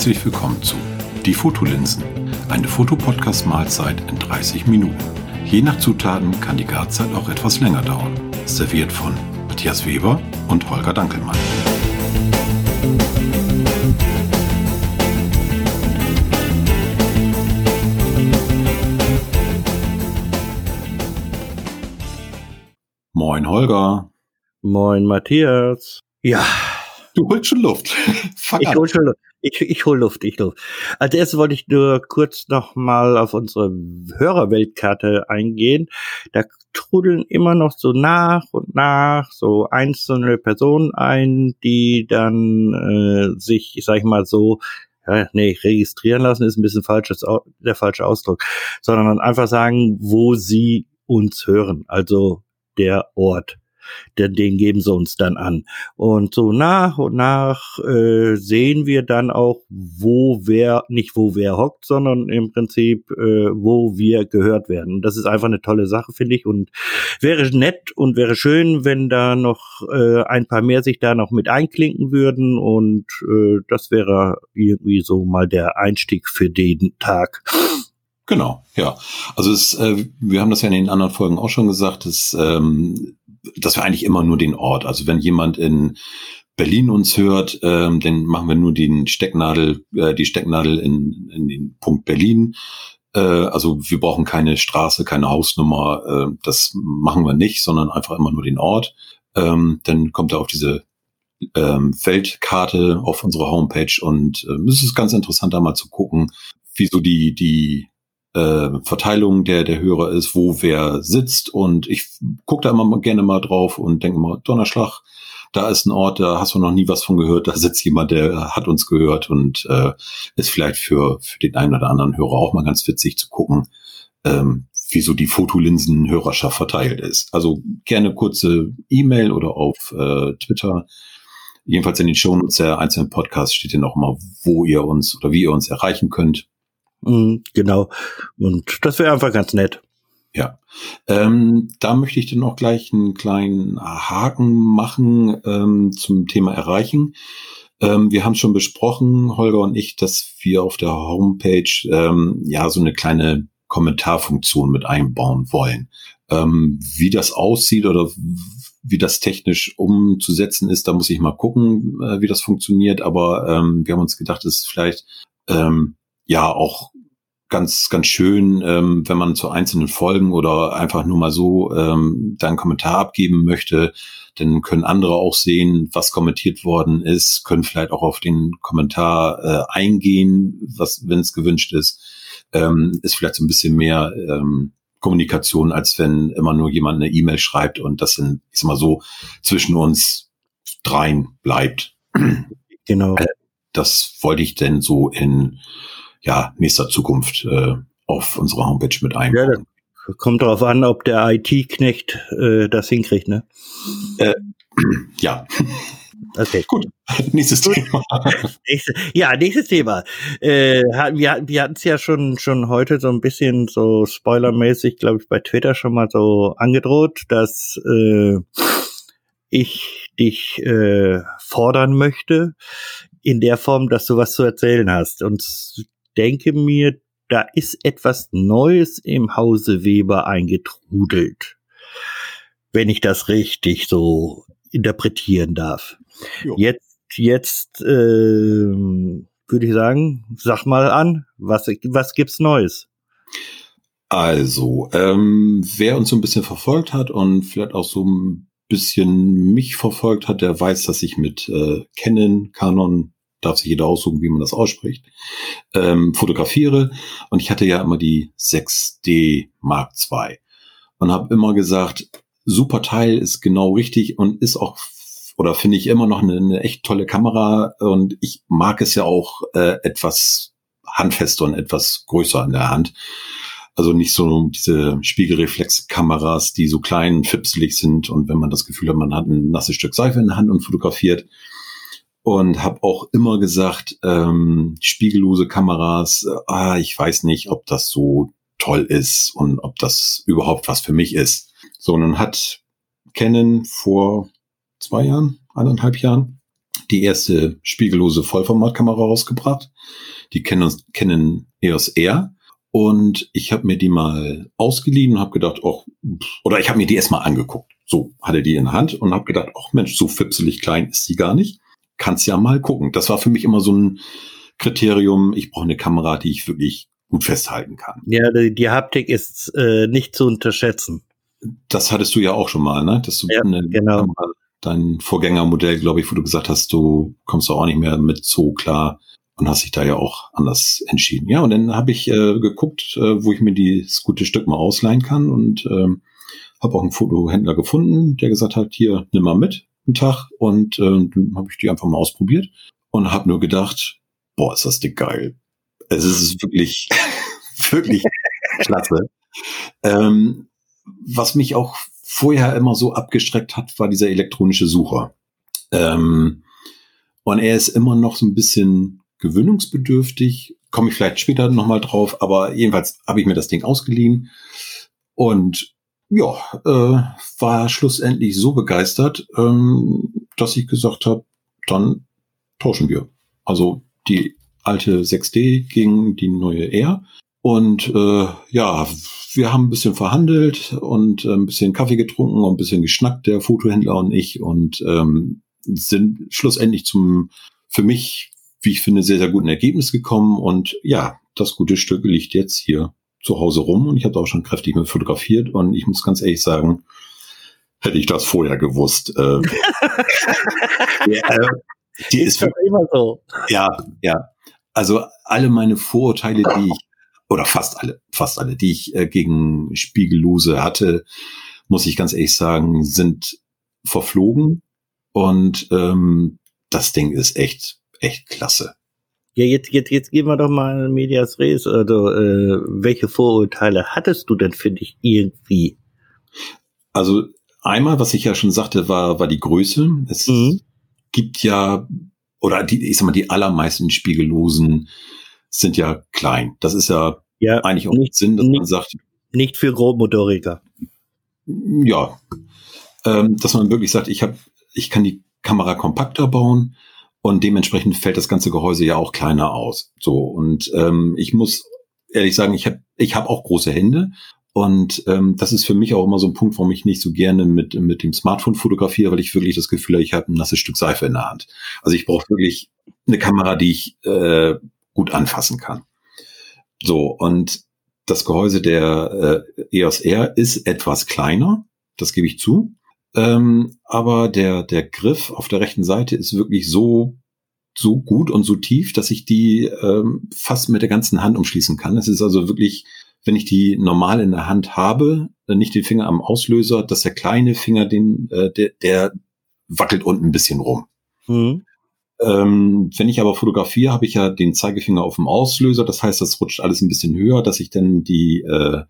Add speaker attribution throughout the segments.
Speaker 1: Herzlich willkommen zu Die Fotolinsen, eine Fotopodcast-Mahlzeit in 30 Minuten. Je nach Zutaten kann die Garzeit auch etwas länger dauern. Serviert von Matthias Weber und Holger Dankelmann. Moin Holger.
Speaker 2: Moin Matthias.
Speaker 1: Ja. Du holst schon Luft.
Speaker 2: Fang ich hol schon Luft. Ich, ich hol Luft, ich Luft. Als erstes wollte ich nur kurz nochmal auf unsere Hörerweltkarte eingehen. Da trudeln immer noch so nach und nach so einzelne Personen ein, die dann äh, sich, sag ich mal so, ja, nee, registrieren lassen ist ein bisschen falsches, der falsche Ausdruck, sondern einfach sagen, wo sie uns hören. Also der Ort. Den, den geben sie uns dann an. Und so nach und nach äh, sehen wir dann auch, wo wer, nicht wo wer hockt, sondern im Prinzip, äh, wo wir gehört werden. Das ist einfach eine tolle Sache, finde ich. Und wäre nett und wäre schön, wenn da noch äh, ein paar mehr sich da noch mit einklinken würden. Und äh, das wäre irgendwie so mal der Einstieg für den Tag.
Speaker 1: Genau, ja. Also es, äh, wir haben das ja in den anderen Folgen auch schon gesagt, dass, ähm, dass wir eigentlich immer nur den Ort, also wenn jemand in Berlin uns hört, ähm, dann machen wir nur den Stecknadel, äh, die Stecknadel in, in den Punkt Berlin. Äh, also wir brauchen keine Straße, keine Hausnummer, äh, das machen wir nicht, sondern einfach immer nur den Ort. Ähm, dann kommt er auf diese ähm, Weltkarte auf unserer Homepage und äh, es ist ganz interessant, da mal zu gucken, wie so die, die äh, Verteilung der, der Hörer ist, wo wer sitzt. Und ich gucke da immer gerne mal drauf und denke mal, Donnerschlag, da ist ein Ort, da hast du noch nie was von gehört, da sitzt jemand, der hat uns gehört und äh, ist vielleicht für, für den einen oder anderen Hörer auch mal ganz witzig zu gucken, ähm, wie so die Fotolinsen-Hörerschaft verteilt ist. Also gerne kurze E-Mail oder auf äh, Twitter. Jedenfalls in den Shownotes der einzelnen Podcasts steht ja noch mal, wo ihr uns oder wie ihr uns erreichen könnt.
Speaker 2: Mhm, genau. Und das wäre einfach ganz nett.
Speaker 1: Ja, ähm, da möchte ich dann auch gleich einen kleinen Haken machen ähm, zum Thema Erreichen. Ähm, wir haben schon besprochen, Holger und ich, dass wir auf der Homepage ähm, ja so eine kleine Kommentarfunktion mit einbauen wollen. Ähm, wie das aussieht oder wie das technisch umzusetzen ist, da muss ich mal gucken, äh, wie das funktioniert. Aber ähm, wir haben uns gedacht, es ist vielleicht ähm, ja auch ganz, ganz schön, ähm, wenn man zu einzelnen Folgen oder einfach nur mal so ähm, da einen Kommentar abgeben möchte, dann können andere auch sehen, was kommentiert worden ist, können vielleicht auch auf den Kommentar äh, eingehen, was, wenn es gewünscht ist, ähm, ist vielleicht so ein bisschen mehr ähm, Kommunikation, als wenn immer nur jemand eine E-Mail schreibt und das sind, ich sag mal so, zwischen uns dreien bleibt.
Speaker 2: Genau. Äh,
Speaker 1: das wollte ich denn so in ja, nächster Zukunft äh, auf unserer Homepage mit einbauen.
Speaker 2: Ja, kommt darauf an, ob der IT-Knecht äh, das hinkriegt, ne?
Speaker 1: Äh, ja.
Speaker 2: Okay.
Speaker 1: Gut. Nächstes Gut. Thema.
Speaker 2: Ja, nächstes Thema. Äh, wir wir hatten es ja schon, schon heute so ein bisschen so spoilermäßig, glaube ich, bei Twitter schon mal so angedroht, dass äh, ich dich äh, fordern möchte in der Form, dass du was zu erzählen hast. Und denke mir, da ist etwas Neues im Hause Weber eingetrudelt. Wenn ich das richtig so interpretieren darf. Jo. Jetzt, jetzt äh, würde ich sagen, sag mal an, was, was gibt's Neues?
Speaker 1: Also, ähm, wer uns so ein bisschen verfolgt hat und vielleicht auch so ein bisschen mich verfolgt hat, der weiß, dass ich mit äh, Canon, Canon darf sich jeder aussuchen, wie man das ausspricht, ähm, fotografiere. Und ich hatte ja immer die 6D Mark II und habe immer gesagt, super Teil ist genau richtig und ist auch oder finde ich immer noch eine, eine, echt tolle Kamera und ich mag es ja auch äh, etwas handfester und etwas größer in der Hand. Also nicht so diese Spiegelreflexkameras, die so klein, fipselig sind und wenn man das Gefühl hat, man hat ein nasses Stück Seife in der Hand und fotografiert, und habe auch immer gesagt, ähm, spiegellose Kameras, äh, ah, ich weiß nicht, ob das so toll ist und ob das überhaupt was für mich ist. So, nun hat Canon vor zwei Jahren, eineinhalb Jahren, die erste spiegellose Vollformatkamera rausgebracht. Die Canon, Canon EOS R. Und ich habe mir die mal ausgeliehen und habe gedacht, oh, oder ich habe mir die erstmal angeguckt. So, hatte die in der Hand und habe gedacht, ach Mensch, so fipselig klein ist die gar nicht. Kannst ja mal gucken. Das war für mich immer so ein Kriterium, ich brauche eine Kamera, die ich wirklich gut festhalten kann.
Speaker 2: Ja, die, die Haptik ist äh, nicht zu unterschätzen.
Speaker 1: Das hattest du ja auch schon mal, ne? Dass du
Speaker 2: ja,
Speaker 1: eine
Speaker 2: genau.
Speaker 1: Kamera, dein Vorgängermodell, glaube ich, wo du gesagt hast, du kommst auch nicht mehr mit so klar und hast dich da ja auch anders entschieden. Ja, und dann habe ich äh, geguckt, äh, wo ich mir das gute Stück mal ausleihen kann und ähm, habe auch einen Fotohändler gefunden, der gesagt hat, hier, nimm mal mit einen Tag und äh, dann habe ich die einfach mal ausprobiert und habe nur gedacht, boah, ist das dick geil. Es ist wirklich, wirklich klasse. Ähm, was mich auch vorher immer so abgestreckt hat, war dieser elektronische Sucher. Ähm, und er ist immer noch so ein bisschen gewöhnungsbedürftig. Komme ich vielleicht später nochmal drauf, aber jedenfalls habe ich mir das Ding ausgeliehen und ja, äh, war schlussendlich so begeistert, ähm, dass ich gesagt habe, dann tauschen wir. Also die alte 6D gegen die neue R. Und äh, ja, wir haben ein bisschen verhandelt und äh, ein bisschen Kaffee getrunken und ein bisschen geschnackt, der Fotohändler und ich, und ähm, sind schlussendlich zum für mich, wie ich finde, sehr, sehr guten Ergebnis gekommen. Und ja, das gute Stück liegt jetzt hier zu Hause rum und ich habe auch schon kräftig mit fotografiert und ich muss ganz ehrlich sagen, hätte ich das vorher gewusst. Äh, ja, äh, die ist, ist immer so. Ja, ja. Also alle meine Vorurteile, die ich oder fast alle, fast alle, die ich äh, gegen Spiegellose hatte, muss ich ganz ehrlich sagen, sind verflogen. Und ähm, das Ding ist echt, echt klasse.
Speaker 2: Ja, jetzt, jetzt, jetzt gehen wir doch mal in Medias Res. Also, äh, welche Vorurteile hattest du denn für dich irgendwie?
Speaker 1: Also, einmal, was ich ja schon sagte, war, war die Größe. Es mhm. gibt ja, oder die, ich sag mal, die allermeisten Spiegellosen sind ja klein. Das ist ja, ja eigentlich auch nicht Sinn, dass nicht, man sagt.
Speaker 2: Nicht für Grobmotoriker.
Speaker 1: Ja. Ähm, dass man wirklich sagt, ich habe, ich kann die Kamera kompakter bauen und dementsprechend fällt das ganze Gehäuse ja auch kleiner aus. So und ähm, ich muss ehrlich sagen, ich habe ich hab auch große Hände und ähm, das ist für mich auch immer so ein Punkt, warum ich nicht so gerne mit mit dem Smartphone fotografiere, weil ich wirklich das Gefühl habe, ich habe ein nasses Stück Seife in der Hand. Also ich brauche wirklich eine Kamera, die ich äh, gut anfassen kann. So, und das Gehäuse der äh, EOS R ist etwas kleiner, das gebe ich zu. Ähm, aber der, der Griff auf der rechten Seite ist wirklich so, so gut und so tief, dass ich die ähm, fast mit der ganzen Hand umschließen kann. Es ist also wirklich, wenn ich die normal in der Hand habe, äh, nicht den Finger am Auslöser, dass der kleine Finger, den, äh, der, der wackelt unten ein bisschen rum. Mhm. Ähm, wenn ich aber fotografiere, habe ich ja den Zeigefinger auf dem Auslöser. Das heißt, das rutscht alles ein bisschen höher, dass ich dann die, äh,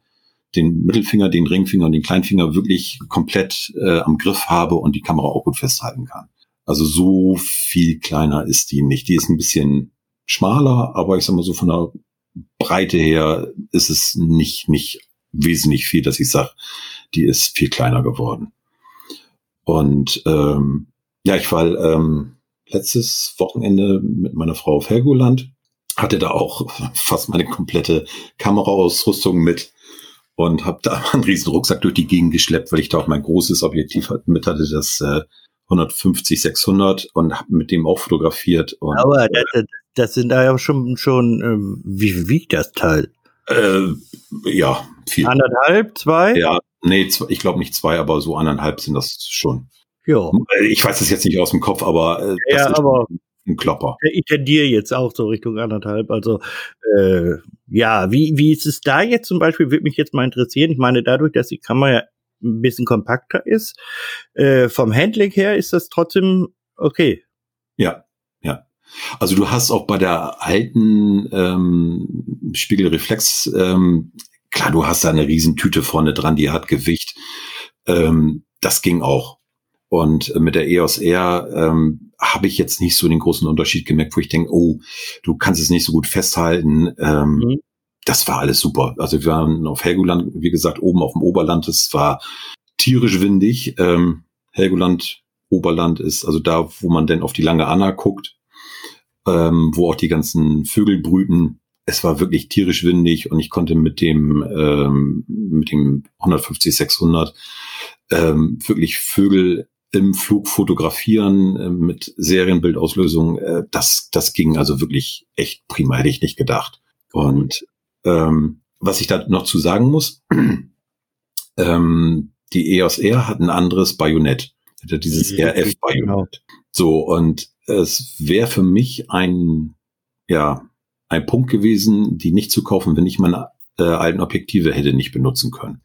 Speaker 1: den Mittelfinger, den Ringfinger und den Kleinfinger wirklich komplett äh, am Griff habe und die Kamera auch gut festhalten kann. Also so viel kleiner ist die nicht. Die ist ein bisschen schmaler, aber ich sag mal so von der Breite her ist es nicht, nicht wesentlich viel, dass ich sage, die ist viel kleiner geworden. Und ähm, ja, ich war ähm, letztes Wochenende mit meiner Frau auf Helgoland, hatte da auch fast meine komplette Kameraausrüstung mit und habe da einen riesen Rucksack durch die Gegend geschleppt, weil ich da auch mein großes Objektiv mit hatte, das äh, 150 600 und habe mit dem auch fotografiert. Und,
Speaker 2: Aber äh, das, das sind da ja schon schon äh, wie wiegt das Teil?
Speaker 1: Äh, ja, viel.
Speaker 2: Anderthalb, zwei?
Speaker 1: Ja, nee, ich glaube nicht zwei, aber so anderthalb sind das schon. Ja. Ich weiß es jetzt nicht aus dem Kopf, aber
Speaker 2: äh, ja, aber
Speaker 1: ein Klopper.
Speaker 2: Ich tendiere jetzt auch so Richtung anderthalb. Also äh, ja, wie, wie ist es da jetzt zum Beispiel, würde mich jetzt mal interessieren. Ich meine, dadurch, dass die Kamera ja ein bisschen kompakter ist, äh, vom Handling her ist das trotzdem okay.
Speaker 1: Ja, ja. Also du hast auch bei der alten ähm, Spiegelreflex, ähm, klar, du hast da eine Riesentüte vorne dran, die hat Gewicht. Ähm, das ging auch. Und mit der EOS R ähm, habe ich jetzt nicht so den großen Unterschied gemerkt, wo ich denke, oh, du kannst es nicht so gut festhalten. Ähm, mhm. Das war alles super. Also wir waren auf Helgoland, wie gesagt, oben auf dem Oberland. Es war tierisch windig. Ähm, Helgoland Oberland ist, also da, wo man denn auf die lange Anna guckt, ähm, wo auch die ganzen Vögel brüten. Es war wirklich tierisch windig und ich konnte mit dem ähm, mit dem 150 600 ähm, wirklich Vögel im Flug fotografieren äh, mit Serienbildauslösung. Äh, das das ging also wirklich echt prima, hätte ich nicht gedacht. Und ähm, was ich da noch zu sagen muss, ähm, die EOS R hat ein anderes Bajonett. Dieses RF-Bajonett. Genau. So, und es wäre für mich ein, ja, ein Punkt gewesen, die nicht zu kaufen, wenn ich meine äh, alten Objektive hätte nicht benutzen können.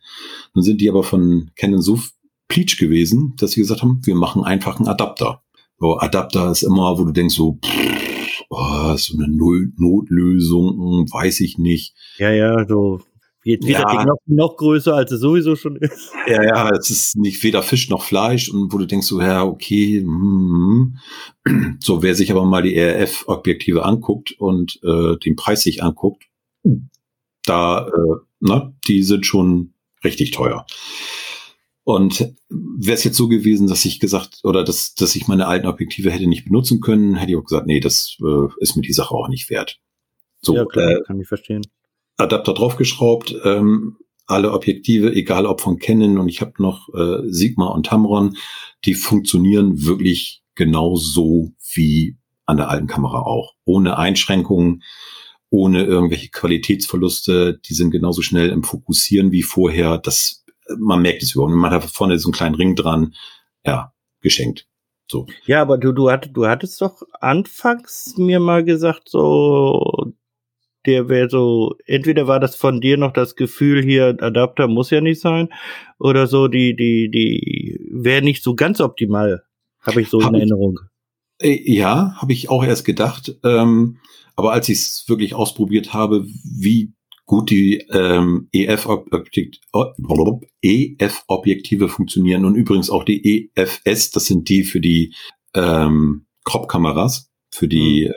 Speaker 1: Nun sind die aber von Canon so pleatsch gewesen, dass sie gesagt haben, wir machen einfach einen Adapter. So, Adapter ist immer, wo du denkst so, pff, oh, so eine Null Notlösung, weiß ich nicht.
Speaker 2: Ja, ja, so Jetzt wird ja. noch, noch größer, als es sowieso schon ist.
Speaker 1: Ja, ja, es ist nicht weder Fisch noch Fleisch und wo du denkst so, ja, okay, mm, so wer sich aber mal die RF-Objektive anguckt und äh, den Preis sich anguckt, da, äh, na, die sind schon richtig teuer. Und wäre es jetzt so gewesen, dass ich gesagt oder dass, dass ich meine alten Objektive hätte nicht benutzen können, hätte ich auch gesagt, nee, das äh, ist mir die Sache auch nicht wert.
Speaker 2: So, ja, klar, äh, kann ich verstehen.
Speaker 1: Adapter draufgeschraubt, ähm, alle Objektive, egal ob von Canon und ich habe noch äh, Sigma und Tamron, die funktionieren wirklich genauso wie an der alten Kamera auch. Ohne Einschränkungen, ohne irgendwelche Qualitätsverluste. Die sind genauso schnell im Fokussieren wie vorher. Das, man merkt es überhaupt. Man hat vorne so einen kleinen Ring dran. Ja, geschenkt. So.
Speaker 2: Ja, aber du, du, hattest, du hattest doch anfangs mir mal gesagt, so der wäre so, entweder war das von dir noch das Gefühl hier, Adapter muss ja nicht sein, oder so, die, die, die wäre nicht so ganz optimal, habe ich so hab in Erinnerung.
Speaker 1: Ich, äh, ja, habe ich auch erst gedacht. Ähm, aber als ich es wirklich ausprobiert habe, wie gut die ähm, EF-Objektive EF funktionieren und übrigens auch die EFS, das sind die für die ähm, Crop-Kameras, für die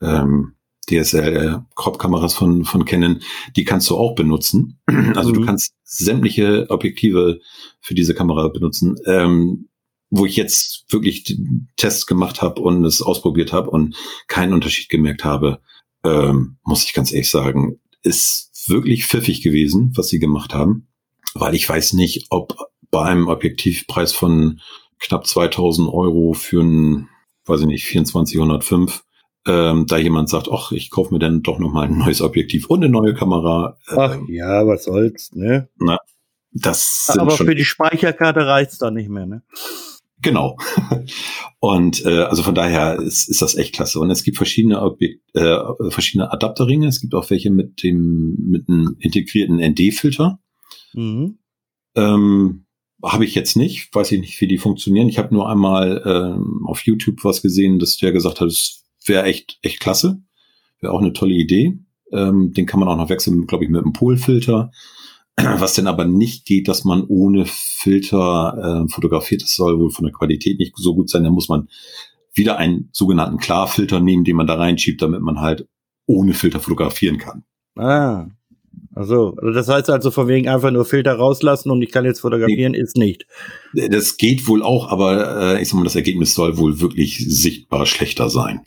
Speaker 1: mhm. ähm, DSL-Crop-Kameras von, von Canon, die kannst du auch benutzen. Also mhm. du kannst sämtliche Objektive für diese Kamera benutzen. Ähm, wo ich jetzt wirklich Tests gemacht habe und es ausprobiert habe und keinen Unterschied gemerkt habe, ähm, muss ich ganz ehrlich sagen, ist wirklich pfiffig gewesen, was sie gemacht haben, weil ich weiß nicht, ob bei einem Objektivpreis von knapp 2000 Euro für ein, weiß ich nicht, 2405 ähm, da jemand sagt, ach, ich kaufe mir dann doch noch mal ein neues Objektiv und eine neue Kamera.
Speaker 2: Ach ähm, ja, was soll's, ne?
Speaker 1: Na, das
Speaker 2: sind Aber für die Speicherkarte reicht's da nicht mehr, ne?
Speaker 1: Genau. Und äh, also von daher ist, ist das echt klasse. Und es gibt verschiedene Objekt, äh, verschiedene Adapterringe. Es gibt auch welche mit dem mit einem integrierten ND-Filter. Mhm. Ähm, habe ich jetzt nicht, weiß ich nicht, wie die funktionieren. Ich habe nur einmal ähm, auf YouTube was gesehen, dass der gesagt hat, es wäre echt, echt klasse. Wäre auch eine tolle Idee. Ähm, den kann man auch noch wechseln, glaube ich, mit einem Polfilter. Was denn aber nicht geht, dass man ohne Filter äh, fotografiert, das soll wohl von der Qualität nicht so gut sein. Da muss man wieder einen sogenannten Klarfilter nehmen, den man da reinschiebt, damit man halt ohne Filter fotografieren kann.
Speaker 2: Ah, also, das heißt also von wegen einfach nur Filter rauslassen und ich kann jetzt fotografieren, nee, ist nicht.
Speaker 1: Das geht wohl auch, aber äh, ich sag mal, das Ergebnis soll wohl wirklich sichtbar schlechter sein.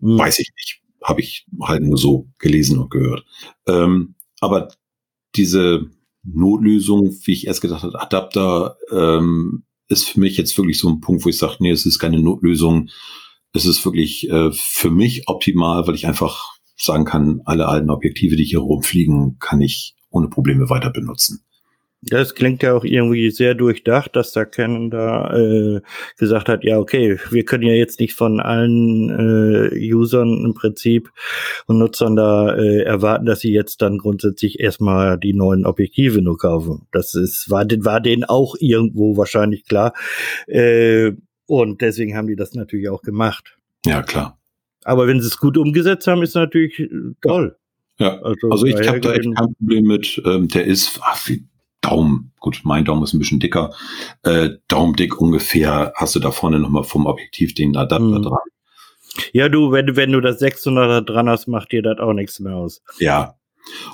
Speaker 1: Hm. Weiß ich nicht. Habe ich halt nur so gelesen und gehört. Ähm, aber diese Notlösung, wie ich erst gedacht habe, Adapter, ähm, ist für mich jetzt wirklich so ein Punkt, wo ich sage, nee, es ist keine Notlösung. Es ist wirklich äh, für mich optimal, weil ich einfach sagen kann, alle alten Objektive, die hier rumfliegen, kann ich ohne Probleme weiter benutzen.
Speaker 2: Das klingt ja auch irgendwie sehr durchdacht, dass da Canon da äh, gesagt hat, ja, okay, wir können ja jetzt nicht von allen äh, Usern im Prinzip und Nutzern da äh, erwarten, dass sie jetzt dann grundsätzlich erstmal die neuen Objektive nur kaufen. Das ist, war, war denen auch irgendwo wahrscheinlich klar. Äh, und deswegen haben die das natürlich auch gemacht.
Speaker 1: Ja, klar.
Speaker 2: Aber wenn sie es gut umgesetzt haben, ist natürlich toll.
Speaker 1: Ja, also, also ich habe da echt kein Problem mit. Ähm, der ist, ach, wie Daumen, gut, mein Daumen ist ein bisschen dicker, äh, Daumendick ungefähr hast du da vorne nochmal vom Objektiv den Adapter mhm. dran.
Speaker 2: Ja, du, wenn, wenn du das 600er dran hast, macht dir das auch nichts mehr aus.
Speaker 1: Ja.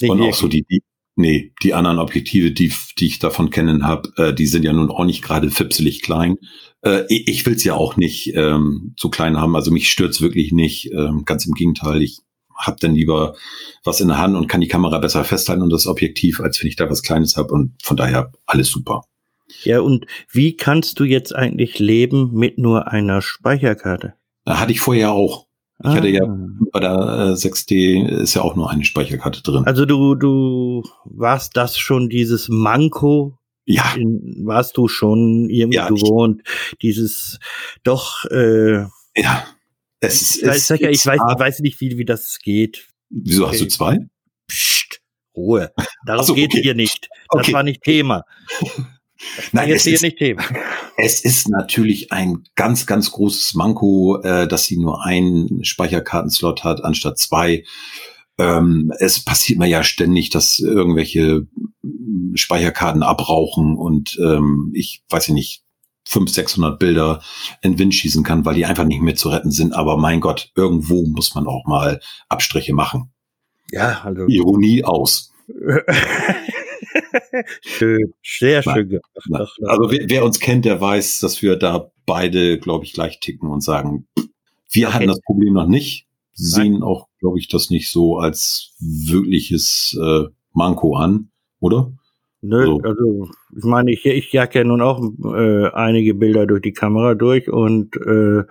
Speaker 1: Und auch so die, die, Nee, die anderen Objektive, die, die ich davon kennen habe, äh, die sind ja nun auch nicht gerade fipselig klein. Äh, ich will es ja auch nicht ähm, zu klein haben. Also mich stört's wirklich nicht. Ähm, ganz im Gegenteil, ich habe dann lieber was in der Hand und kann die Kamera besser festhalten und das Objektiv, als wenn ich da was Kleines habe. Und von daher alles super.
Speaker 2: Ja, und wie kannst du jetzt eigentlich leben mit nur einer Speicherkarte?
Speaker 1: Hatte ich vorher auch. Ich ah. hatte ja ah. bei der äh, 6D ist ja auch nur eine Speicherkarte drin.
Speaker 2: Also du, du warst das schon dieses Manko?
Speaker 1: Ja.
Speaker 2: In, warst du schon irgendwie ja, gewohnt, dieses doch
Speaker 1: äh, Ja.
Speaker 2: Es ist, ich, es, ich, weiß, ich weiß nicht, wie, wie das geht.
Speaker 1: Wieso okay. hast du zwei?
Speaker 2: Psst, Ruhe. Darum so, geht okay. hier nicht. Das okay. war nicht Thema.
Speaker 1: Nein, es ist, nicht Thema. es ist natürlich ein ganz, ganz großes Manko, äh, dass sie nur einen Speicherkartenslot hat anstatt zwei. Ähm, es passiert mir ja ständig, dass irgendwelche Speicherkarten abrauchen und ähm, ich weiß ja nicht, 500, 600 Bilder in Wind schießen kann, weil die einfach nicht mehr zu retten sind. Aber mein Gott, irgendwo muss man auch mal Abstriche machen.
Speaker 2: Ja, also.
Speaker 1: Ironie aus.
Speaker 2: schön, sehr schön
Speaker 1: gemacht. Also wer, wer, uns kennt, der weiß, dass wir da beide, glaube ich, gleich ticken und sagen, wir okay. hatten das Problem noch nicht, sehen Nein. auch, glaube ich, das nicht so als wirkliches äh, Manko an, oder?
Speaker 2: Nö, so. also ich meine, ich, ich jag ja nun auch äh, einige Bilder durch die Kamera durch und äh,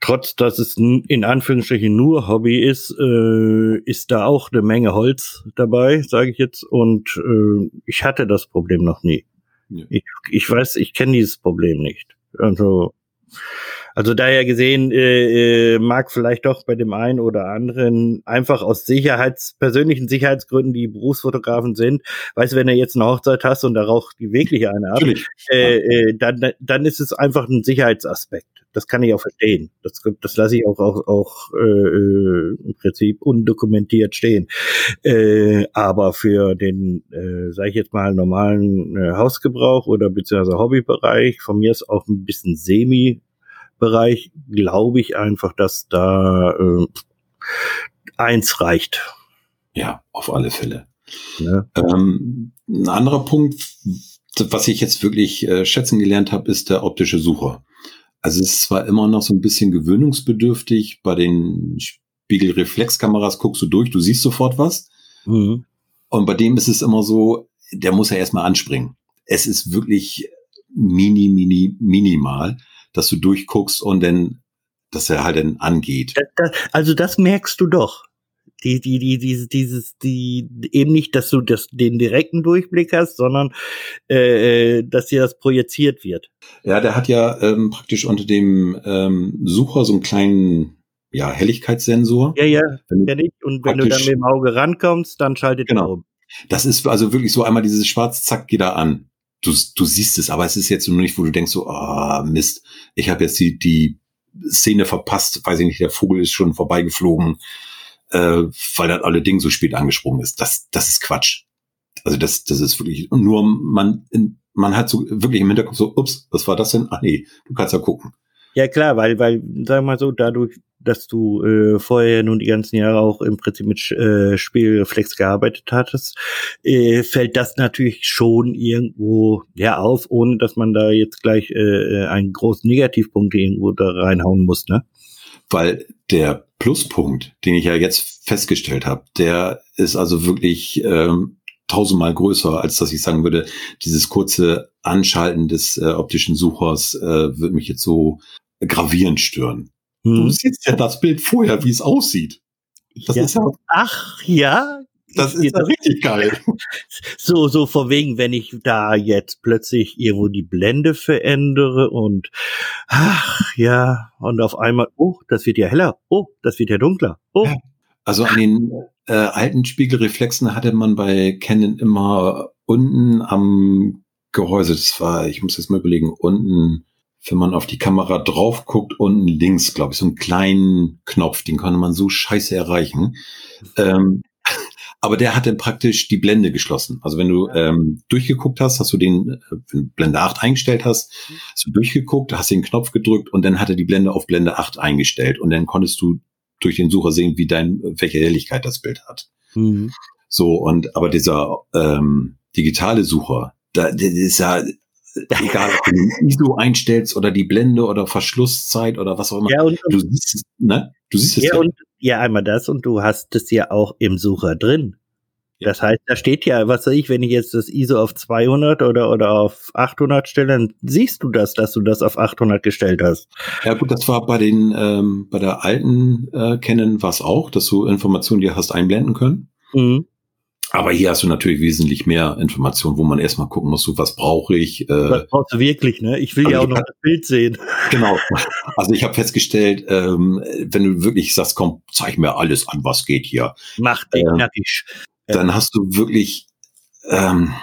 Speaker 2: trotz dass es in Anführungsstrichen nur Hobby ist, äh, ist da auch eine Menge Holz dabei, sage ich jetzt. Und äh, ich hatte das Problem noch nie. Ja. Ich, ich weiß, ich kenne dieses Problem nicht. Also also daher gesehen äh, äh, mag vielleicht doch bei dem einen oder anderen einfach aus Sicherheits persönlichen Sicherheitsgründen, die Berufsfotografen sind, weißt du, wenn du jetzt eine Hochzeit hast und da raucht die wirklich eine ab, äh, äh, dann, dann ist es einfach ein Sicherheitsaspekt. Das kann ich auch verstehen. Das, das lasse ich auch, auch, auch äh, äh, im Prinzip undokumentiert stehen. Äh, aber für den, äh, sage ich jetzt mal, normalen äh, Hausgebrauch oder beziehungsweise Hobbybereich, von mir ist auch ein bisschen semi Bereich glaube ich einfach, dass da äh, eins reicht.
Speaker 1: Ja, auf alle Fälle. Ja. Ähm, ein anderer Punkt, was ich jetzt wirklich äh, schätzen gelernt habe, ist der optische Sucher. Also es ist zwar immer noch so ein bisschen gewöhnungsbedürftig, bei den Spiegelreflexkameras guckst du durch, du siehst sofort was. Mhm. Und bei dem ist es immer so, der muss ja erstmal anspringen. Es ist wirklich mini, mini, minimal dass du durchguckst und dann, dass er halt dann angeht.
Speaker 2: Also das merkst du doch. Die, die, die, dieses, dieses, die, eben nicht, dass du das, den direkten Durchblick hast, sondern äh, dass dir das projiziert wird.
Speaker 1: Ja, der hat ja ähm, praktisch unter dem ähm, Sucher so einen kleinen ja, Helligkeitssensor.
Speaker 2: Ja, ja, kenn ich. Und wenn du dann mit dem Auge rankommst, dann schaltet
Speaker 1: genau. er um. Das ist also wirklich so einmal dieses Schwarz, zack, geht er an du, du siehst es, aber es ist jetzt nur nicht, wo du denkst so, ah, Mist, ich habe jetzt die, die Szene verpasst, weiß ich nicht, der Vogel ist schon vorbeigeflogen, äh, weil das alle Ding so spät angesprungen ist. Das, das ist Quatsch. Also das, das ist wirklich, nur man, man hat so wirklich im Hinterkopf so, ups, was war das denn? Ah nee, du kannst ja gucken.
Speaker 2: Ja klar, weil, weil, sag mal so, dadurch, dass du äh, vorher nun die ganzen Jahre auch im Prinzip mit äh, Spielreflex gearbeitet hattest, äh, fällt das natürlich schon irgendwo ja auf, ohne dass man da jetzt gleich äh, äh einen großen Negativpunkt irgendwo da reinhauen muss, ne?
Speaker 1: Weil der Pluspunkt, den ich ja jetzt festgestellt habe, der ist also wirklich ähm, tausendmal größer, als dass ich sagen würde, dieses kurze Anschalten des äh, optischen Suchers äh, wird mich jetzt so gravierend stören. Hm. Du siehst ja das Bild vorher, wie es aussieht.
Speaker 2: Das ja. ist ja, ach ja,
Speaker 1: das ist ja richtig geil.
Speaker 2: So, so vor wegen, wenn ich da jetzt plötzlich irgendwo die Blende verändere und ach ja, und auf einmal, oh, das wird ja heller, oh, das wird ja dunkler, oh. Ja.
Speaker 1: Also an den äh, alten Spiegelreflexen hatte man bei Canon immer unten am Gehäuse, das war, ich muss jetzt mal überlegen, unten wenn man auf die Kamera drauf guckt, unten links, glaube ich, so einen kleinen Knopf, den konnte man so scheiße erreichen. Ähm, aber der hat dann praktisch die Blende geschlossen. Also wenn du ähm, durchgeguckt hast, hast du den, äh, wenn du Blende 8 eingestellt hast, hast du durchgeguckt, hast den Knopf gedrückt und dann hat er die Blende auf Blende 8 eingestellt und dann konntest du durch den Sucher sehen, wie dein, welche Helligkeit das Bild hat. Mhm. So, und aber dieser ähm, digitale Sucher, da der ist ja egal, ob du den ISO einstellst oder die Blende oder Verschlusszeit oder was auch immer.
Speaker 2: Ja, und,
Speaker 1: du siehst es, ne? Du siehst es
Speaker 2: ja, und ja, einmal das und du hast es ja auch im Sucher drin. Das heißt, da steht ja, was weiß ich, wenn ich jetzt das ISO auf 200 oder, oder auf 800 stelle, dann siehst du das, dass du das auf 800 gestellt hast.
Speaker 1: Ja gut, das war bei den, ähm, bei der alten äh, Canon war es auch, dass du Informationen, die hast einblenden können. Mhm. Aber hier hast du natürlich wesentlich mehr Informationen, wo man erstmal gucken muss, so was brauche ich.
Speaker 2: Äh, was brauchst du wirklich, ne? Ich will ja auch noch das Bild sehen.
Speaker 1: Genau. Also ich habe festgestellt, ähm, wenn du wirklich sagst, komm, zeig mir alles an, was geht hier.
Speaker 2: Mach dich ähm, nackig
Speaker 1: dann hast du wirklich, ähm,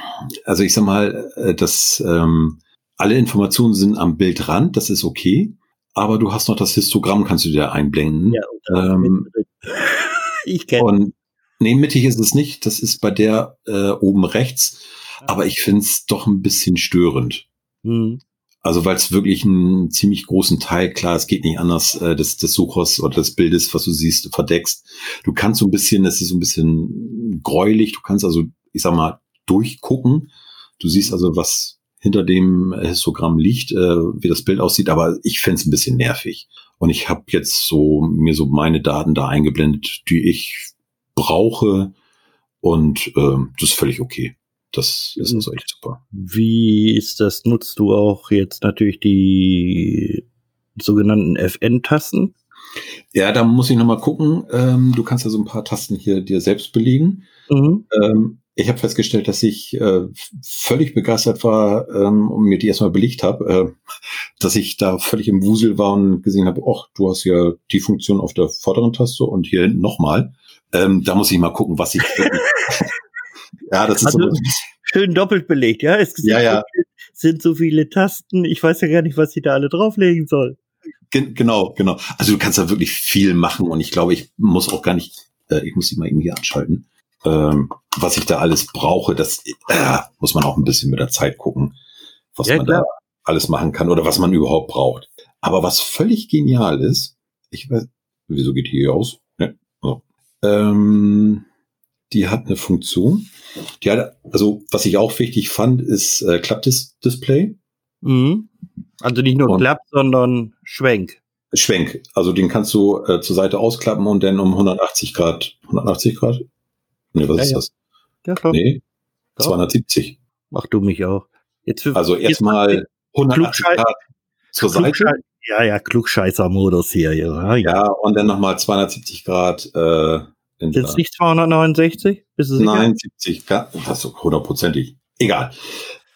Speaker 1: also ich sag mal, äh, dass ähm, alle Informationen sind am Bildrand, das ist okay, aber du hast noch das Histogramm, kannst du dir einblenden. Ja, ähm, ich kenne. Nee, mittig ist es nicht, das ist bei der äh, oben rechts, aber ich finde es doch ein bisschen störend. Mhm. Also weil es wirklich einen ziemlich großen Teil, klar, es geht nicht anders, äh, des, des Suchers oder des Bildes, was du siehst, verdeckst. Du kannst so ein bisschen, es ist so ein bisschen gräulich, du kannst also, ich sag mal, durchgucken. Du siehst also, was hinter dem Histogramm liegt, äh, wie das Bild aussieht, aber ich find's ein bisschen nervig. Und ich habe jetzt so mir so meine Daten da eingeblendet, die ich brauche und äh, das ist völlig okay. Das ist also echt super.
Speaker 2: Wie ist das? Nutzt du auch jetzt natürlich die sogenannten FN-Tasten?
Speaker 1: Ja, da muss ich nochmal gucken. Ähm, du kannst ja so ein paar Tasten hier dir selbst belegen. Mhm. Ähm, ich habe festgestellt, dass ich äh, völlig begeistert war ähm, und mir die erstmal belegt habe, äh, dass ich da völlig im Wusel war und gesehen habe, ach, du hast ja die Funktion auf der vorderen Taste und hier hinten nochmal. Ähm, da muss ich mal gucken, was ich
Speaker 2: Ja, das ist also, so schön doppelt belegt, ja. Es
Speaker 1: ja, ja.
Speaker 2: sind so viele Tasten. Ich weiß ja gar nicht, was ich da alle drauflegen soll.
Speaker 1: Gen genau, genau. Also du kannst da wirklich viel machen und ich glaube, ich muss auch gar nicht, äh, ich muss sie mal irgendwie anschalten. Ähm, was ich da alles brauche, das äh, muss man auch ein bisschen mit der Zeit gucken, was ja, man klar. da alles machen kann oder was man überhaupt braucht. Aber was völlig genial ist, ich weiß, wieso geht hier aus? Ähm, die hat eine Funktion. Die hat, also was ich auch wichtig fand, ist äh, Klappdisplay.
Speaker 2: Mhm. Also nicht nur und Klapp, sondern Schwenk.
Speaker 1: Schwenk. Also den kannst du äh, zur Seite ausklappen und dann um 180 Grad. 180 Grad? Nee, was ja, ist ja. das? Ja, klar. Nee, Doch. 270.
Speaker 2: Mach du mich auch.
Speaker 1: Jetzt also erstmal 180 Grad zur Seite.
Speaker 2: Ja, ja, Klugscheißer-Modus hier. Ja,
Speaker 1: ja. und dann nochmal 270 Grad äh,
Speaker 2: sind es nicht 269?
Speaker 1: Bist du sicher? Nein, 70, das ist hundertprozentig. Egal.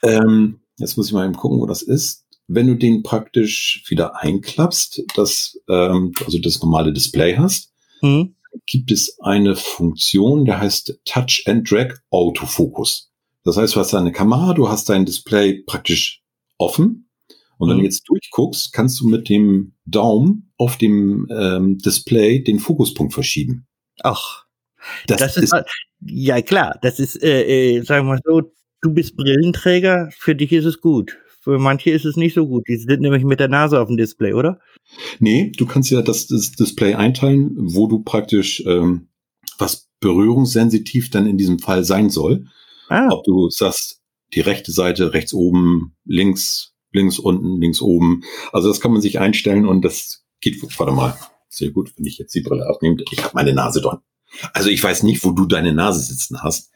Speaker 1: Ähm, jetzt muss ich mal eben gucken, wo das ist. Wenn du den praktisch wieder einklappst, das, ähm, also das normale Display hast, mhm. gibt es eine Funktion, der heißt Touch and Drag Autofocus. Das heißt, du hast deine Kamera, du hast dein Display praktisch offen. Und wenn du mhm. jetzt durchguckst, kannst du mit dem Daumen auf dem ähm, Display den Fokuspunkt verschieben.
Speaker 2: Ach, das, das ist, ist ja klar. Das ist, äh, äh, sagen wir mal so, du bist Brillenträger, für dich ist es gut. Für manche ist es nicht so gut. Die sind nämlich mit der Nase auf dem Display, oder?
Speaker 1: Nee, du kannst ja das, das Display einteilen, wo du praktisch ähm, was berührungssensitiv dann in diesem Fall sein soll. Ah. Ob du sagst, die rechte Seite rechts oben, links, links unten, links oben. Also das kann man sich einstellen und das geht, warte mal, sehr gut, wenn ich jetzt die Brille abnehme. Ich habe meine Nase dran. Also ich weiß nicht, wo du deine Nase sitzen hast.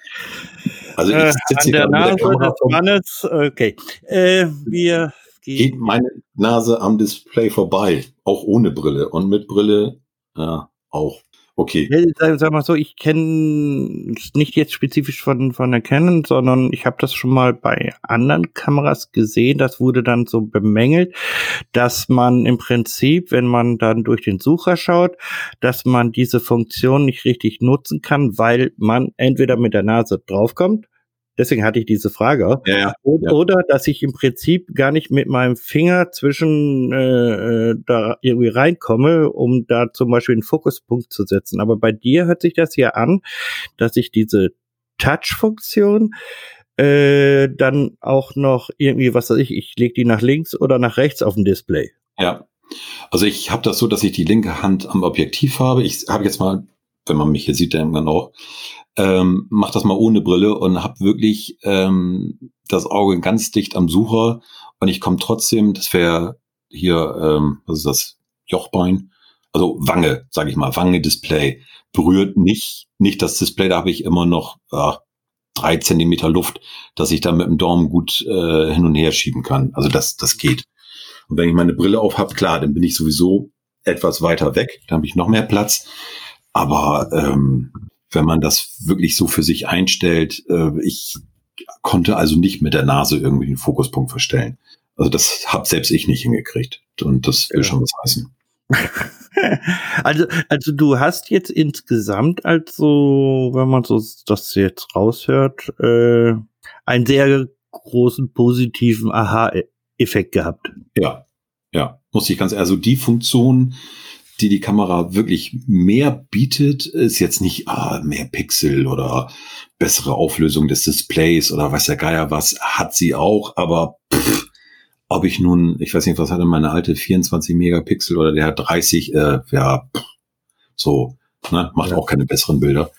Speaker 2: Also ich äh, sitze hier an der Nase der des Mannes. Okay, äh, wir
Speaker 1: geht meine Nase am Display vorbei, auch ohne Brille und mit Brille ja, auch. Okay.
Speaker 2: Sag, mal so, ich kenne nicht jetzt spezifisch von, von der Canon, sondern ich habe das schon mal bei anderen Kameras gesehen. Das wurde dann so bemängelt, dass man im Prinzip, wenn man dann durch den Sucher schaut, dass man diese Funktion nicht richtig nutzen kann, weil man entweder mit der Nase draufkommt Deswegen hatte ich diese Frage.
Speaker 1: Ja, ja.
Speaker 2: Oder, oder dass ich im Prinzip gar nicht mit meinem Finger zwischen äh, äh, da irgendwie reinkomme, um da zum Beispiel einen Fokuspunkt zu setzen. Aber bei dir hört sich das ja an, dass ich diese Touch-Funktion äh, dann auch noch irgendwie, was weiß ich, ich lege die nach links oder nach rechts auf dem Display.
Speaker 1: Ja. Also ich habe das so, dass ich die linke Hand am Objektiv habe. Ich habe jetzt mal wenn man mich hier sieht, dann auch. Ähm, mach das mal ohne Brille und hab wirklich ähm, das Auge ganz dicht am Sucher und ich komme trotzdem, das wäre hier, ähm, was ist das, Jochbein, also Wange, sage ich mal, Wange-Display, berührt nicht, nicht das Display, da habe ich immer noch äh, drei Zentimeter Luft, dass ich da mit dem Daumen gut äh, hin und her schieben kann. Also das, das geht. Und wenn ich meine Brille auf habe, klar, dann bin ich sowieso etwas weiter weg, da habe ich noch mehr Platz. Aber ähm, wenn man das wirklich so für sich einstellt, äh, ich konnte also nicht mit der Nase irgendwie den Fokuspunkt verstellen. Also das habe selbst ich nicht hingekriegt. Und das will ja. schon was heißen.
Speaker 2: also, also du hast jetzt insgesamt also, wenn man so das jetzt raushört, äh, einen sehr großen positiven Aha-Effekt gehabt.
Speaker 1: Ja, ja, muss ich ganz also die Funktion, die die Kamera wirklich mehr bietet, ist jetzt nicht ah, mehr Pixel oder bessere Auflösung des Displays oder weiß der Geier was, hat sie auch, aber pff, ob ich nun, ich weiß nicht, was hatte meine alte 24 Megapixel oder der hat 30, äh, ja, pff, so, ne, macht ja. auch keine besseren Bilder.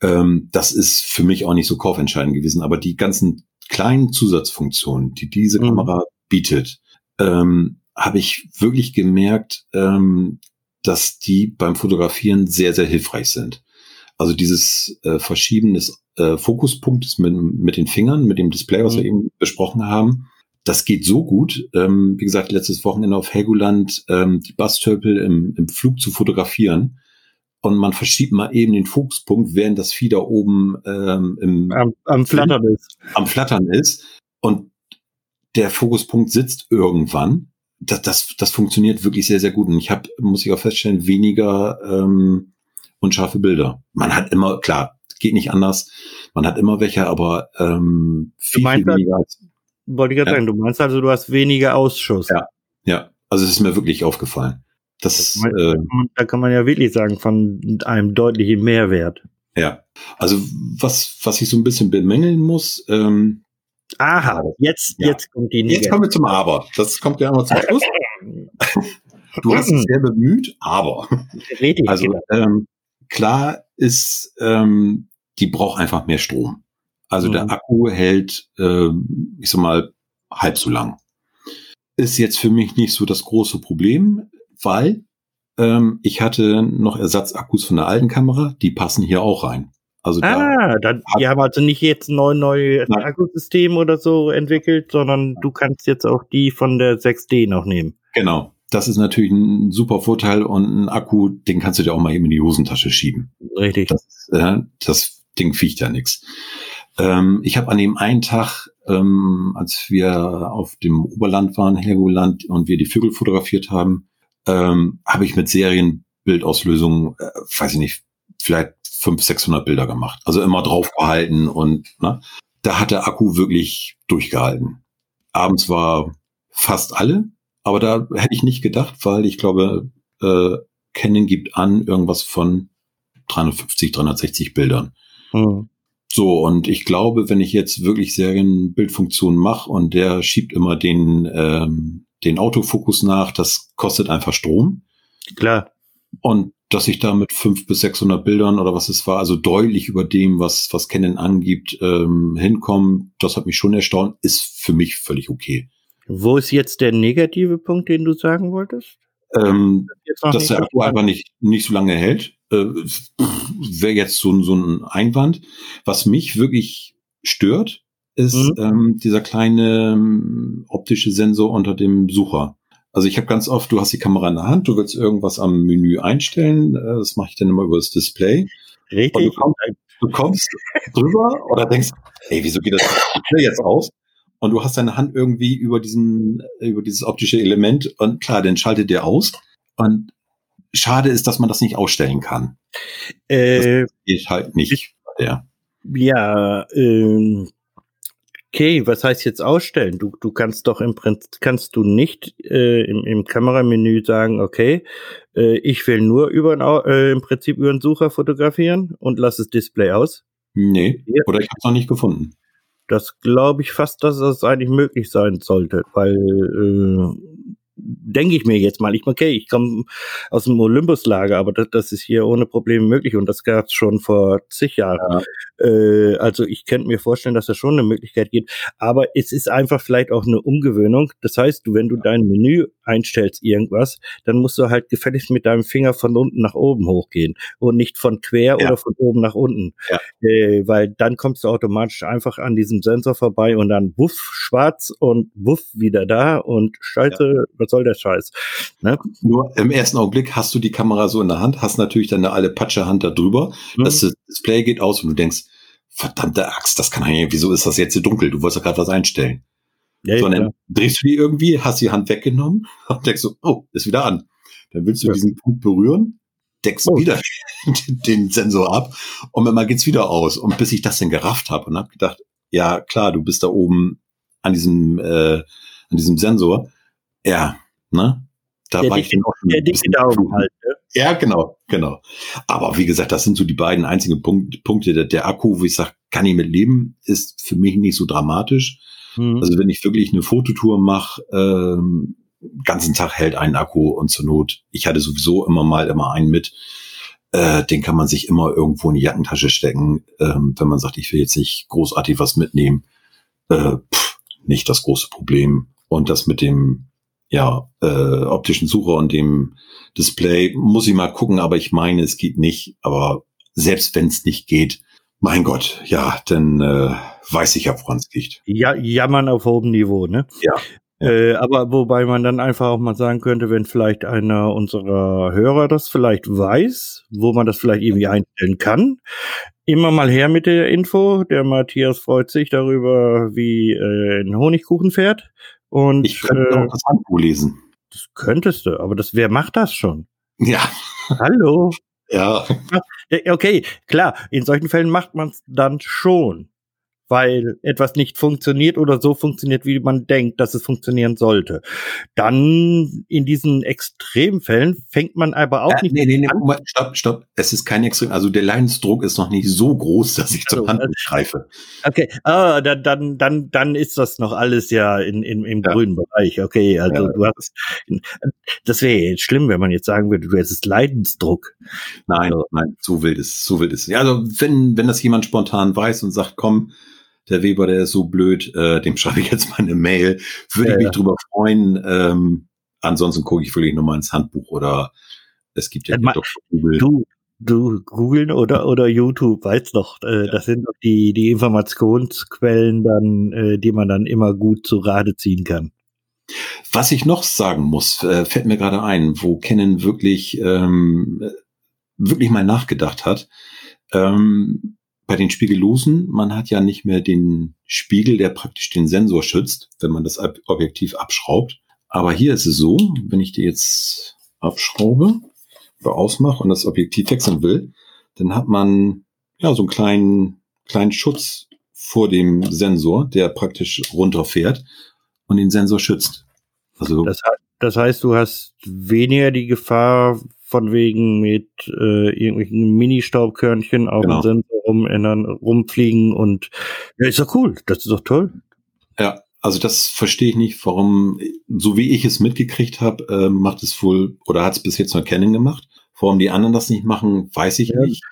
Speaker 1: Ähm, das ist für mich auch nicht so kaufentscheidend gewesen, aber die ganzen kleinen Zusatzfunktionen, die diese mhm. Kamera bietet, ähm, habe ich wirklich gemerkt, ähm, dass die beim Fotografieren sehr, sehr hilfreich sind. Also dieses äh, Verschieben des äh, Fokuspunktes mit, mit den Fingern, mit dem Display, was mhm. wir eben besprochen haben, das geht so gut. Ähm, wie gesagt, letztes Wochenende auf Helgoland ähm, die Bastörpel im, im Flug zu fotografieren. Und man verschiebt mal eben den Fokuspunkt, während das Vieh da oben ähm, im,
Speaker 2: am, am Flattern ist.
Speaker 1: Am Flattern ist. Und der Fokuspunkt sitzt irgendwann. Das, das, das funktioniert wirklich sehr, sehr gut. Und ich habe, muss ich auch feststellen, weniger ähm, unscharfe Bilder. Man hat immer, klar, geht nicht anders. Man hat immer welche, aber ähm, viel, viel weniger. Als,
Speaker 2: wollte ich gerade ja. sagen, du meinst also, du hast weniger Ausschuss.
Speaker 1: Ja, ja. Also es ist mir wirklich aufgefallen. Das,
Speaker 2: man, äh, da kann man ja wirklich sagen, von einem deutlichen Mehrwert.
Speaker 1: Ja. Also was, was ich so ein bisschen bemängeln muss, ähm,
Speaker 2: Aha, jetzt, ja. jetzt kommt die
Speaker 1: Negative. Jetzt kommen wir zum Aber. Das kommt ja immer zum Schluss. du hast es sehr bemüht, aber. Richtig, also genau. ähm, klar ist, ähm, die braucht einfach mehr Strom. Also mhm. der Akku hält, äh, ich sag mal, halb so lang. Ist jetzt für mich nicht so das große Problem, weil ähm, ich hatte noch Ersatzakkus von der alten Kamera, die passen hier auch rein.
Speaker 2: Also ah, da dann, die haben also nicht jetzt ein neu, neues Akkusystem oder so entwickelt, sondern du kannst jetzt auch die von der 6D noch nehmen.
Speaker 1: Genau. Das ist natürlich ein super Vorteil und ein Akku, den kannst du dir auch mal eben in die Hosentasche schieben.
Speaker 2: Richtig.
Speaker 1: Das, äh, das Ding fiecht ja nichts. Ähm, ich habe an dem einen Tag, ähm, als wir auf dem Oberland waren, Helgoland, und wir die Vögel fotografiert haben, ähm, habe ich mit Serienbildauslösung, äh, weiß ich nicht, vielleicht 500, 600 Bilder gemacht. Also immer draufgehalten und ne, da hat der Akku wirklich durchgehalten. Abends war fast alle, aber da hätte ich nicht gedacht, weil ich glaube, äh, Canon gibt an irgendwas von 350, 360 Bildern. Mhm. So, und ich glaube, wenn ich jetzt wirklich Serienbildfunktionen mache und der schiebt immer den, ähm, den Autofokus nach, das kostet einfach Strom.
Speaker 2: Klar.
Speaker 1: Und dass ich da mit fünf bis 600 Bildern oder was es war, also deutlich über dem, was, was Canon angibt, ähm, hinkommen, das hat mich schon erstaunt, ist für mich völlig okay.
Speaker 2: Wo ist jetzt der negative Punkt, den du sagen wolltest?
Speaker 1: Ähm, dass der Akku einfach nicht, nicht so lange hält äh, wäre jetzt so, so ein Einwand. Was mich wirklich stört, ist mhm. ähm, dieser kleine ähm, optische Sensor unter dem Sucher. Also ich habe ganz oft, du hast die Kamera in der Hand, du willst irgendwas am Menü einstellen, äh, das mache ich dann immer über das Display.
Speaker 2: Richtig. Und
Speaker 1: du kommst, du kommst drüber oder denkst, ey, wieso geht das jetzt aus? Und du hast deine Hand irgendwie über diesen, über dieses optische Element und klar, dann schaltet der aus. Und schade ist, dass man das nicht ausstellen kann.
Speaker 2: Äh,
Speaker 1: das geht halt nicht.
Speaker 2: Ja, ja ähm, okay, was heißt jetzt ausstellen? Du, du kannst doch im Prinzip, kannst du nicht äh, im, im Kameramenü sagen, okay, äh, ich will nur über äh, im Prinzip über den Sucher fotografieren und lass das Display aus?
Speaker 1: Nee, oder ich habe es noch nicht gefunden.
Speaker 2: Das glaube ich fast, dass das eigentlich möglich sein sollte, weil äh, denke ich mir jetzt mal. Ich okay, ich komme aus dem Olympuslager, aber das, das ist hier ohne Probleme möglich und das gab es schon vor zig Jahren. Ja. Äh, also ich könnte mir vorstellen, dass das schon eine Möglichkeit gibt, aber es ist einfach vielleicht auch eine Umgewöhnung. Das heißt, wenn du dein Menü einstellst irgendwas, dann musst du halt gefälligst mit deinem Finger von unten nach oben hochgehen und nicht von quer ja. oder von oben nach unten, ja. äh, weil dann kommst du automatisch einfach an diesem Sensor vorbei und dann wuff schwarz und wuff wieder da und scheiße, was soll der Scheiß?
Speaker 1: Ne? Nur im ersten Augenblick hast du die Kamera so in der Hand, hast natürlich deine alle Patsche Hand da drüber, mhm. das Display geht aus und du denkst, verdammte Axt, das kann ja, wieso ist das jetzt so dunkel? Du wolltest ja gerade was einstellen. Ja, so, dann drehst du die irgendwie, hast die Hand weggenommen und denkst so, oh, ist wieder an. Dann willst du ja. diesen Punkt berühren, deckst oh. wieder den Sensor ab und dann geht's wieder aus. Und bis ich das denn gerafft habe und habe gedacht, ja klar, du bist da oben an diesem äh, an diesem Sensor. Ja, ne? Da der war ich dann auch schon der dicke Daumen halt. Ne? Ja, genau, genau. Aber wie gesagt, das sind so die beiden einzigen Punkt, Punkte. Der, der Akku, wo ich sage, kann ich mit leben, ist für mich nicht so dramatisch. Mhm. Also wenn ich wirklich eine Fototour mache, ähm, ganzen Tag hält ein Akku und zur Not, ich hatte sowieso immer mal immer einen mit. Äh, den kann man sich immer irgendwo in die Jackentasche stecken, ähm, wenn man sagt, ich will jetzt nicht großartig was mitnehmen. Äh, pff, nicht das große Problem. Und das mit dem ja, äh, optischen Sucher und dem Display muss ich mal gucken, aber ich meine, es geht nicht. Aber selbst wenn es nicht geht, mein Gott, ja, dann äh, weiß ich ja, woran es liegt.
Speaker 2: Ja, jammern auf hohem Niveau, ne?
Speaker 1: Ja.
Speaker 2: Äh, aber wobei man dann einfach auch mal sagen könnte, wenn vielleicht einer unserer Hörer das vielleicht weiß, wo man das vielleicht irgendwie einstellen kann, immer mal her mit der Info. Der Matthias freut sich darüber, wie äh, ein Honigkuchen fährt. Und,
Speaker 1: ich könnte äh, auch das Handbuch lesen.
Speaker 2: Das könntest du, aber das, wer macht das schon?
Speaker 1: Ja.
Speaker 2: Hallo.
Speaker 1: Ja.
Speaker 2: Okay, klar, in solchen Fällen macht man es dann schon weil etwas nicht funktioniert oder so funktioniert, wie man denkt, dass es funktionieren sollte. Dann in diesen Extremfällen fängt man aber auch äh, nicht
Speaker 1: nee, nee, nee, an. Stopp, stopp. Es ist kein Extrem. Also der Leidensdruck ist noch nicht so groß, dass ich also, zur Hand greife.
Speaker 2: Okay, ah, dann, dann, dann, dann ist das noch alles ja in, in, im ja. grünen Bereich. Okay, also ja. du hast, das wäre jetzt schlimm, wenn man jetzt sagen würde, du hättest Leidensdruck.
Speaker 1: Nein, also. nein, so wild ist, so wild ist. Ja, also wenn, wenn das jemand spontan weiß und sagt, komm, der Weber, der ist so blöd, äh, dem schreibe ich jetzt mal eine Mail. Würde ja, ich mich ja. drüber freuen. Ähm, ansonsten gucke ich wirklich nochmal ins Handbuch oder es gibt ja
Speaker 2: Dr. Google. Du, du googeln oder oder YouTube, weißt doch, äh, ja. das sind doch die die Informationsquellen dann, äh, die man dann immer gut zu Rate ziehen kann.
Speaker 1: Was ich noch sagen muss, äh, fällt mir gerade ein, wo Canon wirklich ähm, wirklich mal nachgedacht hat. Ähm, bei den Spiegellosen, man hat ja nicht mehr den Spiegel, der praktisch den Sensor schützt, wenn man das Objektiv abschraubt. Aber hier ist es so, wenn ich die jetzt abschraube oder ausmache und das Objektiv wechseln will, dann hat man ja so einen kleinen, kleinen Schutz vor dem Sensor, der praktisch runterfährt und den Sensor schützt.
Speaker 2: Also das, das heißt, du hast weniger die Gefahr von wegen mit äh, irgendwelchen Mini-Staubkörnchen auf genau. dem Sensor rumändern, rumfliegen und ja, ist doch cool, das ist doch toll.
Speaker 1: Ja, also das verstehe ich nicht, warum, so wie ich es mitgekriegt habe, äh, macht es wohl oder hat es bis jetzt nur Canon gemacht. Warum die anderen das nicht machen, weiß ich ja. nicht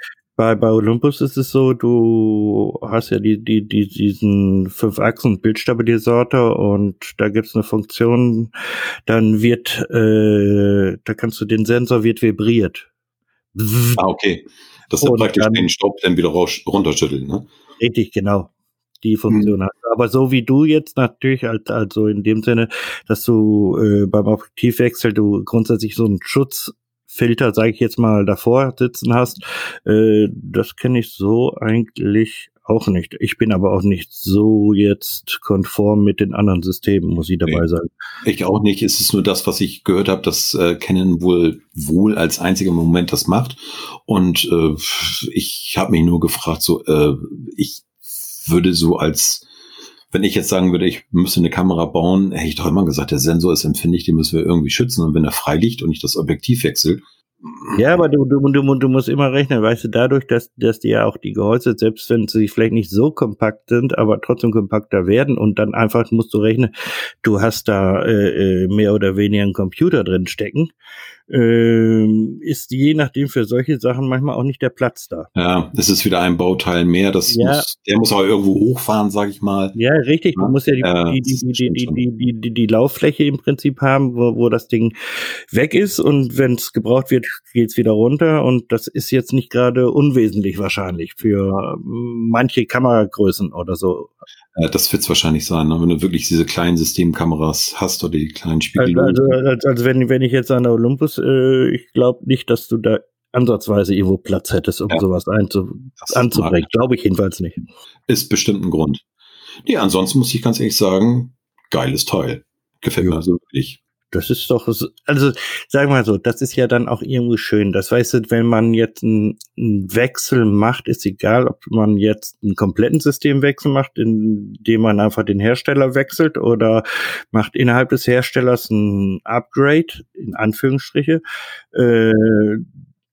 Speaker 2: bei, bei Olympus ist es so, du hast ja die, die, die, diesen Fünf-Achsen-Bildstabilisator und da gibt's eine Funktion, dann wird, äh, da kannst du den Sensor wird vibriert.
Speaker 1: Ah, okay. Das ist praktisch dann, den Staub dann wieder raus, runterschütteln, ne?
Speaker 2: Richtig, genau. Die Funktion mhm. hat. Aber so wie du jetzt natürlich, als, also in dem Sinne, dass du äh, beim Objektivwechsel du grundsätzlich so einen Schutz Filter, sage ich jetzt mal, davor sitzen hast. Äh, das kenne ich so eigentlich auch nicht. Ich bin aber auch nicht so jetzt konform mit den anderen Systemen, muss ich dabei nee, sagen.
Speaker 1: Ich auch nicht. Es ist nur das, was ich gehört habe, dass äh, Canon wohl wohl als einziger Moment das macht. Und äh, ich habe mich nur gefragt, so äh, ich würde so als wenn ich jetzt sagen würde, ich müsste eine Kamera bauen, hätte ich doch immer gesagt, der Sensor ist empfindlich, den müssen wir irgendwie schützen. Und wenn er frei liegt und ich das Objektiv wechsle,
Speaker 2: Ja, aber du, du, du, du musst immer rechnen, weißt du, dadurch, dass, dass die ja auch die Gehäuse, selbst wenn sie vielleicht nicht so kompakt sind, aber trotzdem kompakter werden und dann einfach musst du rechnen, du hast da äh, äh mehr oder weniger einen Computer drin stecken ähm, ist je nachdem für solche Sachen manchmal auch nicht der Platz da.
Speaker 1: Ja, es ist wieder ein Bauteil mehr. Das ja. muss, der muss aber irgendwo hochfahren, sag ich mal.
Speaker 2: Ja, richtig. Du musst ja die, ja, die, die, die, die, die, die, die, Lauffläche im Prinzip haben, wo, wo das Ding weg ist und wenn es gebraucht wird, geht's wieder runter. Und das ist jetzt nicht gerade unwesentlich wahrscheinlich für manche Kameragrößen oder so.
Speaker 1: Ja, das wird's wahrscheinlich sein, ne? wenn du wirklich diese kleinen Systemkameras hast oder die kleinen Spiegel.
Speaker 2: Also, also, also wenn, wenn ich jetzt an der Olympus äh, ich glaube nicht, dass du da ansatzweise irgendwo Platz hättest, um ja. sowas anzubringen. Glaube ich jedenfalls nicht.
Speaker 1: Ist bestimmt ein Grund. Nee, ansonsten muss ich ganz ehrlich sagen, geiles Teil. Gefällt ja. mir also wirklich.
Speaker 2: Das ist doch, also sagen wir so, das ist ja dann auch irgendwo schön. Das weißt du, wenn man jetzt einen, einen Wechsel macht, ist egal, ob man jetzt einen kompletten Systemwechsel macht, indem man einfach den Hersteller wechselt oder macht innerhalb des Herstellers ein Upgrade, in Anführungsstriche. Äh,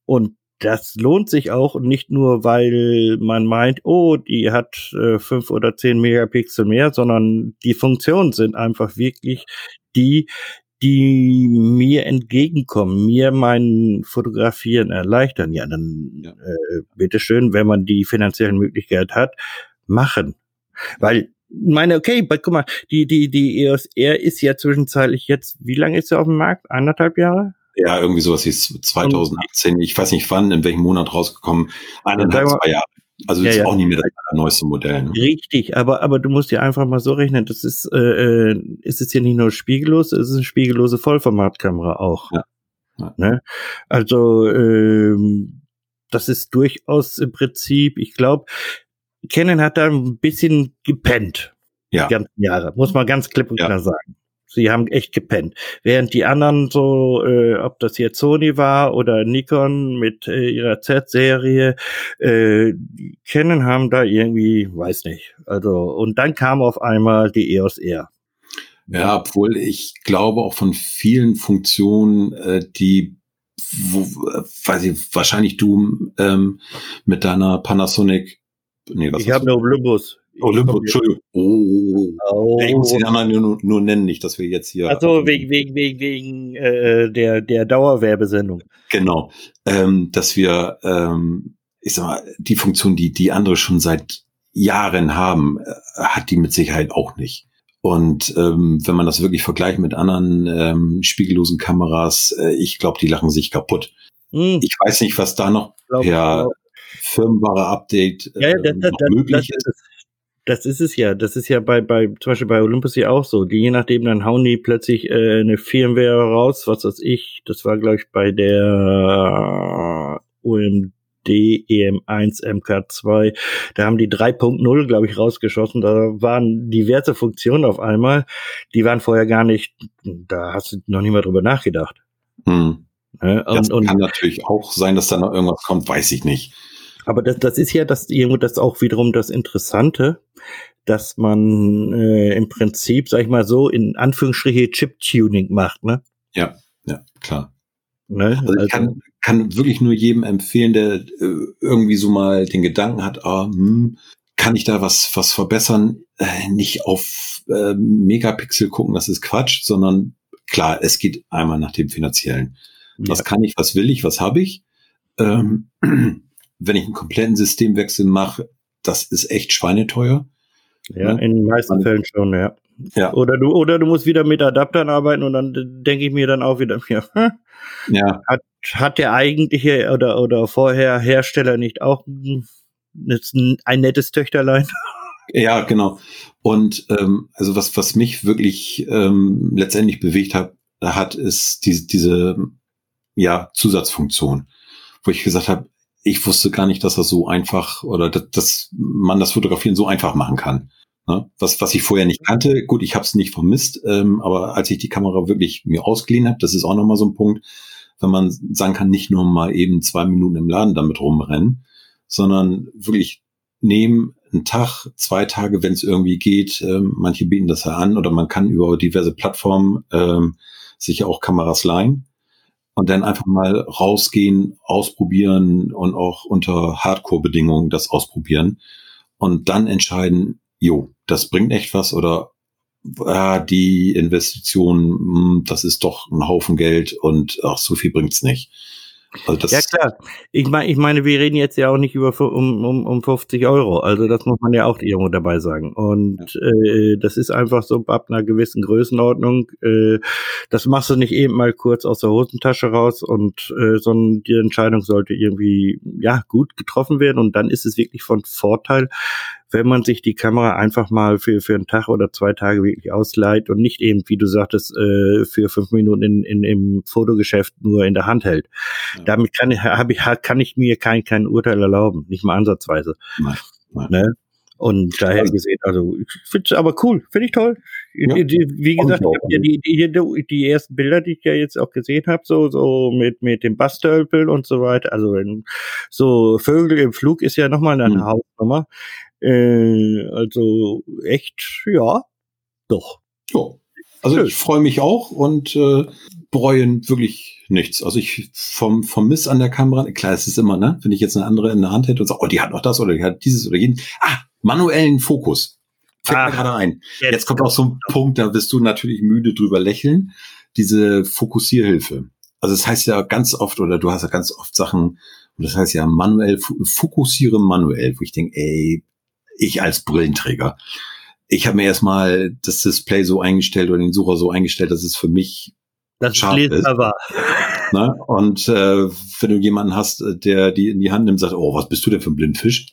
Speaker 2: und das lohnt sich auch nicht nur, weil man meint, oh, die hat äh, fünf oder zehn Megapixel mehr, sondern die Funktionen sind einfach wirklich die, die mir entgegenkommen, mir mein Fotografieren erleichtern, ja, dann ja. Äh, bitteschön, wenn man die finanziellen Möglichkeiten hat, machen. Weil, meine, okay, guck mal, die, die, die EOS R ist ja zwischenzeitlich jetzt, wie lange ist sie auf dem Markt? Eineinhalb Jahre?
Speaker 1: Ja, irgendwie sowas ist 2018, ich weiß nicht wann, in welchem Monat rausgekommen. Eineinhalb, zwei Jahre. Also ja, ist ja. auch nicht mehr das neueste Modell. Ne?
Speaker 2: Richtig, aber aber du musst dir einfach mal so rechnen, das ist äh, äh ist es ja nicht nur spiegellos, es ist eine spiegellose Vollformatkamera auch. Ja. ja. Ne? Also ähm, das ist durchaus im Prinzip, ich glaube, Canon hat da ein bisschen gepennt. Ja. Die ganzen Jahre, muss man ganz klipp und klar sagen. Sie haben echt gepennt. Während die anderen so, äh, ob das jetzt Sony war oder Nikon mit äh, ihrer Z-Serie, äh, kennen haben da irgendwie, weiß nicht. Also, und dann kam auf einmal die EOS R.
Speaker 1: Ja, obwohl ich glaube auch von vielen Funktionen, äh, die wo, weiß ich, wahrscheinlich du ähm, mit deiner Panasonic.
Speaker 2: Nee, was ich habe eine Olympus.
Speaker 1: Olympus, Entschuldigung. Oh. oh. Ich muss den anderen nur, nur nennen, nicht, dass wir jetzt hier.
Speaker 2: Also wegen, wegen, wegen, wegen äh, der, der Dauerwerbesendung.
Speaker 1: Genau. Ähm, dass wir, ähm, ich sag mal, die Funktion, die die andere schon seit Jahren haben, äh, hat die mit Sicherheit auch nicht. Und ähm, wenn man das wirklich vergleicht mit anderen ähm, spiegellosen Kameras, äh, ich glaube, die lachen sich kaputt. Hm. Ich weiß nicht, was da noch glaub, per Firmware Update
Speaker 2: äh, ja, das, das, möglich das, ist. Das ist es ja. Das ist ja bei, bei, zum Beispiel bei Olympus ja auch so. Die, je nachdem, dann hauen die plötzlich äh, eine Firmware raus, was weiß ich. Das war, glaube ich, bei der UMD EM1 MK2. Da haben die 3.0, glaube ich, rausgeschossen. Da waren diverse Funktionen auf einmal. Die waren vorher gar nicht, da hast du noch nicht mal drüber nachgedacht.
Speaker 1: Hm. Ja, und, das kann und, natürlich auch sein, dass da noch irgendwas kommt, weiß ich nicht.
Speaker 2: Aber das, das ist ja das irgendwo das auch wiederum das Interessante, dass man äh, im Prinzip, sag ich mal so, in Anführungsstriche Chip-Tuning macht, ne?
Speaker 1: Ja, ja, klar. Ne? Also ich kann, kann wirklich nur jedem empfehlen, der äh, irgendwie so mal den Gedanken hat, ah, hm, kann ich da was, was verbessern? Äh, nicht auf äh, Megapixel gucken, das ist Quatsch, sondern klar, es geht einmal nach dem Finanziellen. Ja. Was kann ich, was will ich, was habe ich? Ähm, wenn ich einen kompletten Systemwechsel mache, das ist echt schweineteuer.
Speaker 2: Ja, ne? in den meisten Man, Fällen schon, ja. ja. Oder du, oder du musst wieder mit Adaptern arbeiten und dann denke ich mir dann auch wieder, ja, ja. Hat, hat der eigentliche oder, oder vorher Hersteller nicht auch ein, ein nettes Töchterlein?
Speaker 1: Ja, genau. Und ähm, also was, was mich wirklich ähm, letztendlich bewegt hat, hat, ist diese, diese ja, Zusatzfunktion, wo ich gesagt habe, ich wusste gar nicht, dass das so einfach oder dass, dass man das Fotografieren so einfach machen kann. Ne? Was, was ich vorher nicht kannte, gut, ich habe es nicht vermisst, ähm, aber als ich die Kamera wirklich mir ausgeliehen habe, das ist auch nochmal so ein Punkt, wenn man sagen kann, nicht nur mal eben zwei Minuten im Laden damit rumrennen, sondern wirklich nehmen, einen Tag, zwei Tage, wenn es irgendwie geht. Ähm, manche bieten das ja an oder man kann über diverse Plattformen ähm, sich auch Kameras leihen. Und dann einfach mal rausgehen, ausprobieren und auch unter Hardcore-Bedingungen das ausprobieren und dann entscheiden, jo, das bringt echt was oder ah, die Investition, hm, das ist doch ein Haufen Geld und ach, so viel bringt's nicht.
Speaker 2: Also ja klar. Ich meine, ich meine, wir reden jetzt ja auch nicht über um, um, um 50 Euro. Also das muss man ja auch irgendwo dabei sagen. Und äh, das ist einfach so ab einer gewissen Größenordnung. Äh, das machst du nicht eben mal kurz aus der Hosentasche raus und äh, sondern die Entscheidung sollte irgendwie ja gut getroffen werden. Und dann ist es wirklich von Vorteil, wenn man sich die Kamera einfach mal für, für einen Tag oder zwei Tage wirklich ausleiht und nicht eben, wie du sagtest, äh, für fünf Minuten in, in, im Fotogeschäft nur in der Hand hält. Ja. Damit kann, hab ich, kann ich mir kein, kein Urteil erlauben, nicht mal ansatzweise. Nein, nein. Ne? Und daher also, gesehen, also ich finde es aber cool, finde ich toll. Ja. Wie gesagt, ja die, die, die ersten Bilder, die ich ja jetzt auch gesehen habe, so, so mit, mit dem Bastölpel und so weiter, also wenn, so Vögel im Flug ist ja nochmal eine mhm. Hausnummer. Äh, also echt, ja, doch.
Speaker 1: Ja. Also ich freue mich auch und äh, bereuen wirklich nichts. Also ich vom, vom Miss an der Kamera, klar, es ist immer, ne, wenn ich jetzt eine andere in der Hand hätte und sage, oh, die hat noch das oder die hat dieses oder jenes. Ah, manuellen Fokus. Fällt mir gerade ein. Jetzt, jetzt kommt auch so ein Punkt, da wirst du natürlich müde drüber lächeln. Diese Fokussierhilfe. Also es das heißt ja ganz oft, oder du hast ja ganz oft Sachen, und das heißt ja manuell, fokussiere manuell, wo ich denke, ey, ich als Brillenträger. Ich habe mir erstmal das Display so eingestellt oder den Sucher so eingestellt, dass es für mich
Speaker 2: das scharf ist. War.
Speaker 1: Ne? Und äh, wenn du jemanden hast, der die in die Hand nimmt, und sagt, oh, was bist du denn für ein Blindfisch?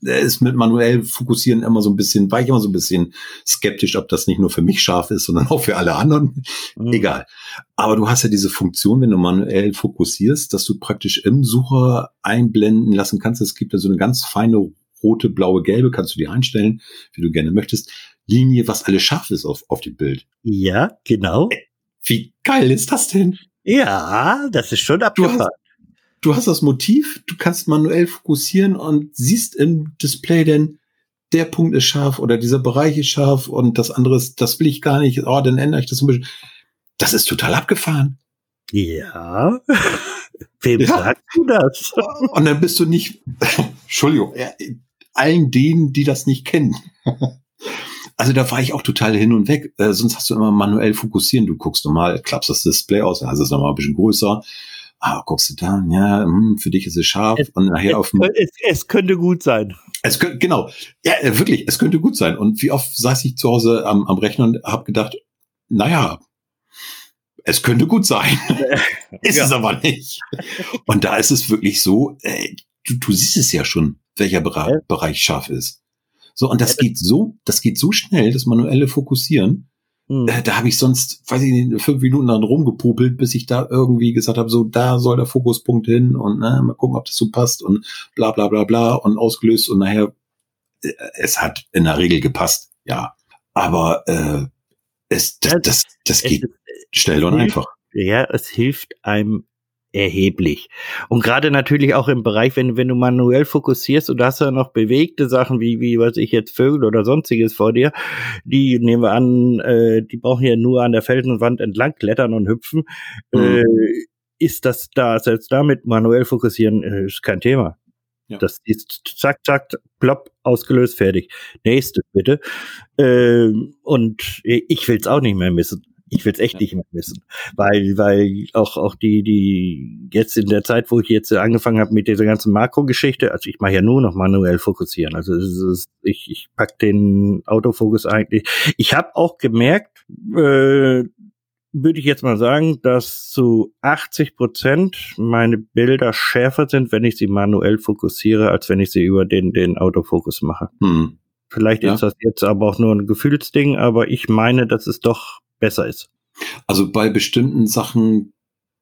Speaker 1: Der ist mit manuell fokussieren immer so ein bisschen, war ich immer so ein bisschen skeptisch, ob das nicht nur für mich scharf ist, sondern auch für alle anderen. Mhm. Egal. Aber du hast ja diese Funktion, wenn du manuell fokussierst, dass du praktisch im Sucher einblenden lassen kannst. Es gibt ja so eine ganz feine rote, blaue, gelbe, kannst du dir einstellen, wie du gerne möchtest. Linie, was alles scharf ist auf, auf dem Bild.
Speaker 2: Ja, genau.
Speaker 1: Wie geil ist das denn?
Speaker 2: Ja, das ist schon abgefahren.
Speaker 1: Du hast das Motiv, du kannst manuell fokussieren und siehst im Display denn, der Punkt ist scharf oder dieser Bereich ist scharf und das andere ist, das will ich gar nicht, oh, dann ändere ich das ein bisschen. Das ist total abgefahren.
Speaker 2: Ja. Wem ja. sagst du das?
Speaker 1: Und dann bist du nicht, Entschuldigung, allen denen, die das nicht kennen. Also da war ich auch total hin und weg. Äh, sonst hast du immer manuell fokussieren. Du guckst normal, klappst das Display aus, dann hast es nochmal ein bisschen größer. Ah, guckst du da, ja, hm, für dich ist es scharf. Es, und nachher
Speaker 2: es,
Speaker 1: auf
Speaker 2: es, es könnte gut sein.
Speaker 1: Es könnte, genau. Ja, äh, wirklich, es könnte gut sein. Und wie oft saß ich zu Hause am, am Rechner und habe gedacht, naja, es könnte gut sein. ist ja. es aber nicht. Und da ist es wirklich so, äh, du, du siehst es ja schon, welcher Bereich, ja. Bereich scharf ist. So, und das geht so, das geht so schnell, das manuelle Fokussieren. Hm. Da, da habe ich sonst, weiß ich nicht, fünf Minuten dann rumgepopelt, bis ich da irgendwie gesagt habe, so, da soll der Fokuspunkt hin und ne, mal gucken, ob das so passt und bla bla bla bla und ausgelöst und nachher, äh, es hat in der Regel gepasst, ja. Aber äh, es, das, das, das geht schnell und einfach.
Speaker 2: Ja, es hilft einem erheblich. Und gerade natürlich auch im Bereich, wenn, wenn du manuell fokussierst und du hast ja noch bewegte Sachen wie, wie, was ich jetzt, Vögel oder sonstiges vor dir, die nehmen wir an, äh, die brauchen ja nur an der Felsenwand entlang klettern und hüpfen, mhm. äh, ist das da, selbst damit manuell fokussieren, äh, ist kein Thema. Ja. Das ist zack, zack, plopp, ausgelöst, fertig. Nächstes bitte. Ähm, und ich will's auch nicht mehr missen. Ich will es echt ja. nicht mehr wissen, weil weil auch auch die die jetzt in der Zeit, wo ich jetzt angefangen habe mit dieser ganzen Makro-Geschichte, also ich mache ja nur noch manuell fokussieren. Also ist, ich ich pack den Autofokus eigentlich. Ich habe auch gemerkt, äh, würde ich jetzt mal sagen, dass zu 80 Prozent meine Bilder schärfer sind, wenn ich sie manuell fokussiere, als wenn ich sie über den den Autofokus mache. Hm. Vielleicht ja. ist das jetzt aber auch nur ein Gefühlsding, aber ich meine, dass es doch besser ist.
Speaker 1: Also bei bestimmten Sachen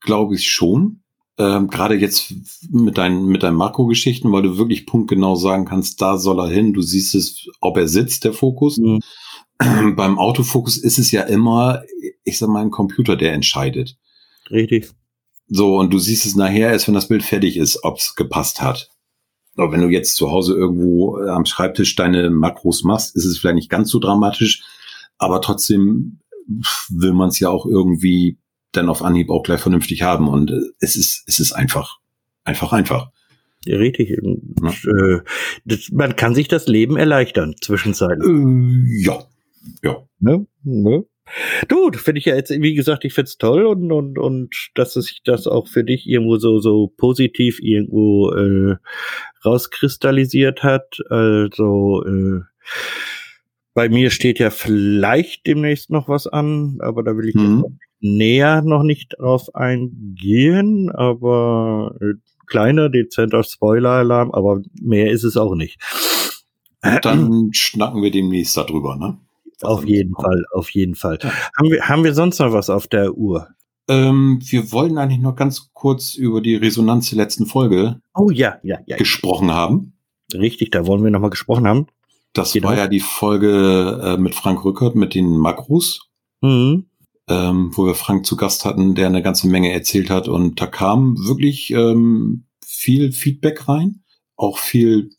Speaker 1: glaube ich schon. Ähm, Gerade jetzt mit deinen, mit deinen Makrogeschichten, weil du wirklich punktgenau sagen kannst, da soll er hin. Du siehst es, ob er sitzt, der Fokus. Mhm. Beim Autofokus ist es ja immer, ich sag mal, ein Computer, der entscheidet.
Speaker 2: Richtig.
Speaker 1: So, und du siehst es nachher erst, wenn das Bild fertig ist, ob es gepasst hat. Aber wenn du jetzt zu Hause irgendwo äh, am Schreibtisch deine Makros machst, ist es vielleicht nicht ganz so dramatisch, aber trotzdem will man es ja auch irgendwie dann auf Anhieb auch gleich vernünftig haben. Und äh, es ist, es ist einfach, einfach, einfach.
Speaker 2: Richtig. Ja. Äh, das, man kann sich das Leben erleichtern zwischenzeitlich.
Speaker 1: Äh, ja. Ja.
Speaker 2: Ne? Ne? Du, finde ich ja jetzt, wie gesagt, ich find's toll und, und, und dass sich das auch für dich irgendwo so, so positiv irgendwo äh, rauskristallisiert hat. Also äh, bei mir steht ja vielleicht demnächst noch was an, aber da will ich mhm. näher noch nicht drauf eingehen, aber äh, kleiner, dezenter Spoiler-Alarm, aber mehr ist es auch nicht.
Speaker 1: Und dann schnacken wir demnächst darüber, ne?
Speaker 2: auf jeden Fall, auf jeden Fall. Ja. Haben, wir, haben wir sonst noch was auf der Uhr?
Speaker 1: Ähm, wir wollen eigentlich noch ganz kurz über die Resonanz der letzten Folge
Speaker 2: oh, ja, ja, ja,
Speaker 1: gesprochen haben.
Speaker 2: Richtig, da wollen wir noch mal gesprochen haben.
Speaker 1: Das genau. war ja die Folge äh, mit Frank Rückert mit den Makros, mhm. ähm, wo wir Frank zu Gast hatten, der eine ganze Menge erzählt hat. Und da kam wirklich ähm, viel Feedback rein, auch viel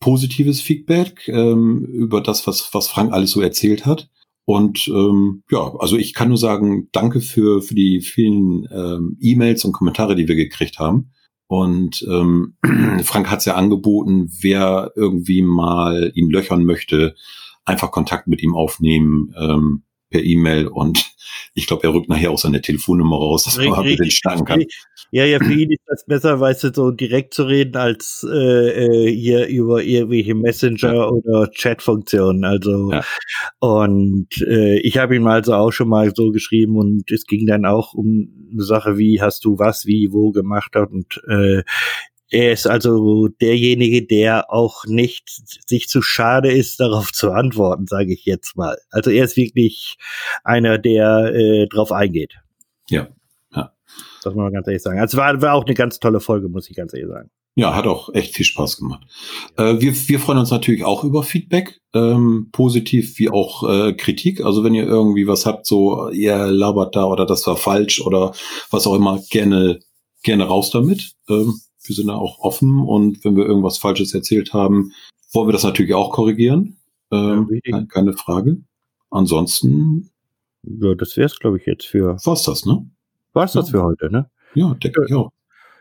Speaker 1: positives Feedback ähm, über das, was, was Frank alles so erzählt hat. Und ähm, ja, also ich kann nur sagen, danke für, für die vielen ähm, E-Mails und Kommentare, die wir gekriegt haben. Und ähm, Frank hat es ja angeboten, wer irgendwie mal ihn löchern möchte, einfach Kontakt mit ihm aufnehmen. Ähm, per E-Mail und ich glaube, er rückt nachher auch seine Telefonnummer raus, dass man mit den schnacken kann.
Speaker 2: Ja, ja, für ihn ist das besser, weißt du, so direkt zu reden, als äh, äh hier über irgendwelche Messenger ja. oder Chat-Funktionen. Also ja. und äh, ich habe ihm also auch schon mal so geschrieben und es ging dann auch um eine Sache, wie hast du was, wie, wo gemacht und äh, er ist also derjenige, der auch nicht sich zu schade ist, darauf zu antworten, sage ich jetzt mal. Also er ist wirklich einer, der äh, drauf eingeht.
Speaker 1: Ja, ja.
Speaker 2: Das muss man ganz ehrlich sagen. Also war, war auch eine ganz tolle Folge, muss ich ganz ehrlich sagen.
Speaker 1: Ja, hat auch echt viel Spaß gemacht. Äh, wir, wir freuen uns natürlich auch über Feedback, ähm, positiv wie auch äh, Kritik. Also wenn ihr irgendwie was habt, so ihr labert da oder das war falsch oder was auch immer, gerne gerne raus damit. Ähm, wir sind da auch offen und wenn wir irgendwas Falsches erzählt haben, wollen wir das natürlich auch korrigieren. Ähm, ja, keine Frage. Ansonsten.
Speaker 2: Ja, das wäre es, glaube ich, jetzt für.
Speaker 1: War's das, ne?
Speaker 2: War's das für heute, ne?
Speaker 1: Ja, denke ich auch.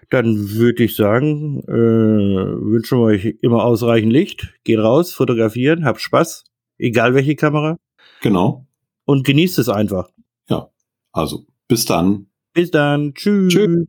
Speaker 2: Dann würde ich sagen, äh, wünschen wir euch immer ausreichend Licht. Geht raus, fotografieren, habt Spaß, egal welche Kamera.
Speaker 1: Genau.
Speaker 2: Und genießt es einfach.
Speaker 1: Ja, also bis dann.
Speaker 2: Bis dann. Tschüss. Tschüss.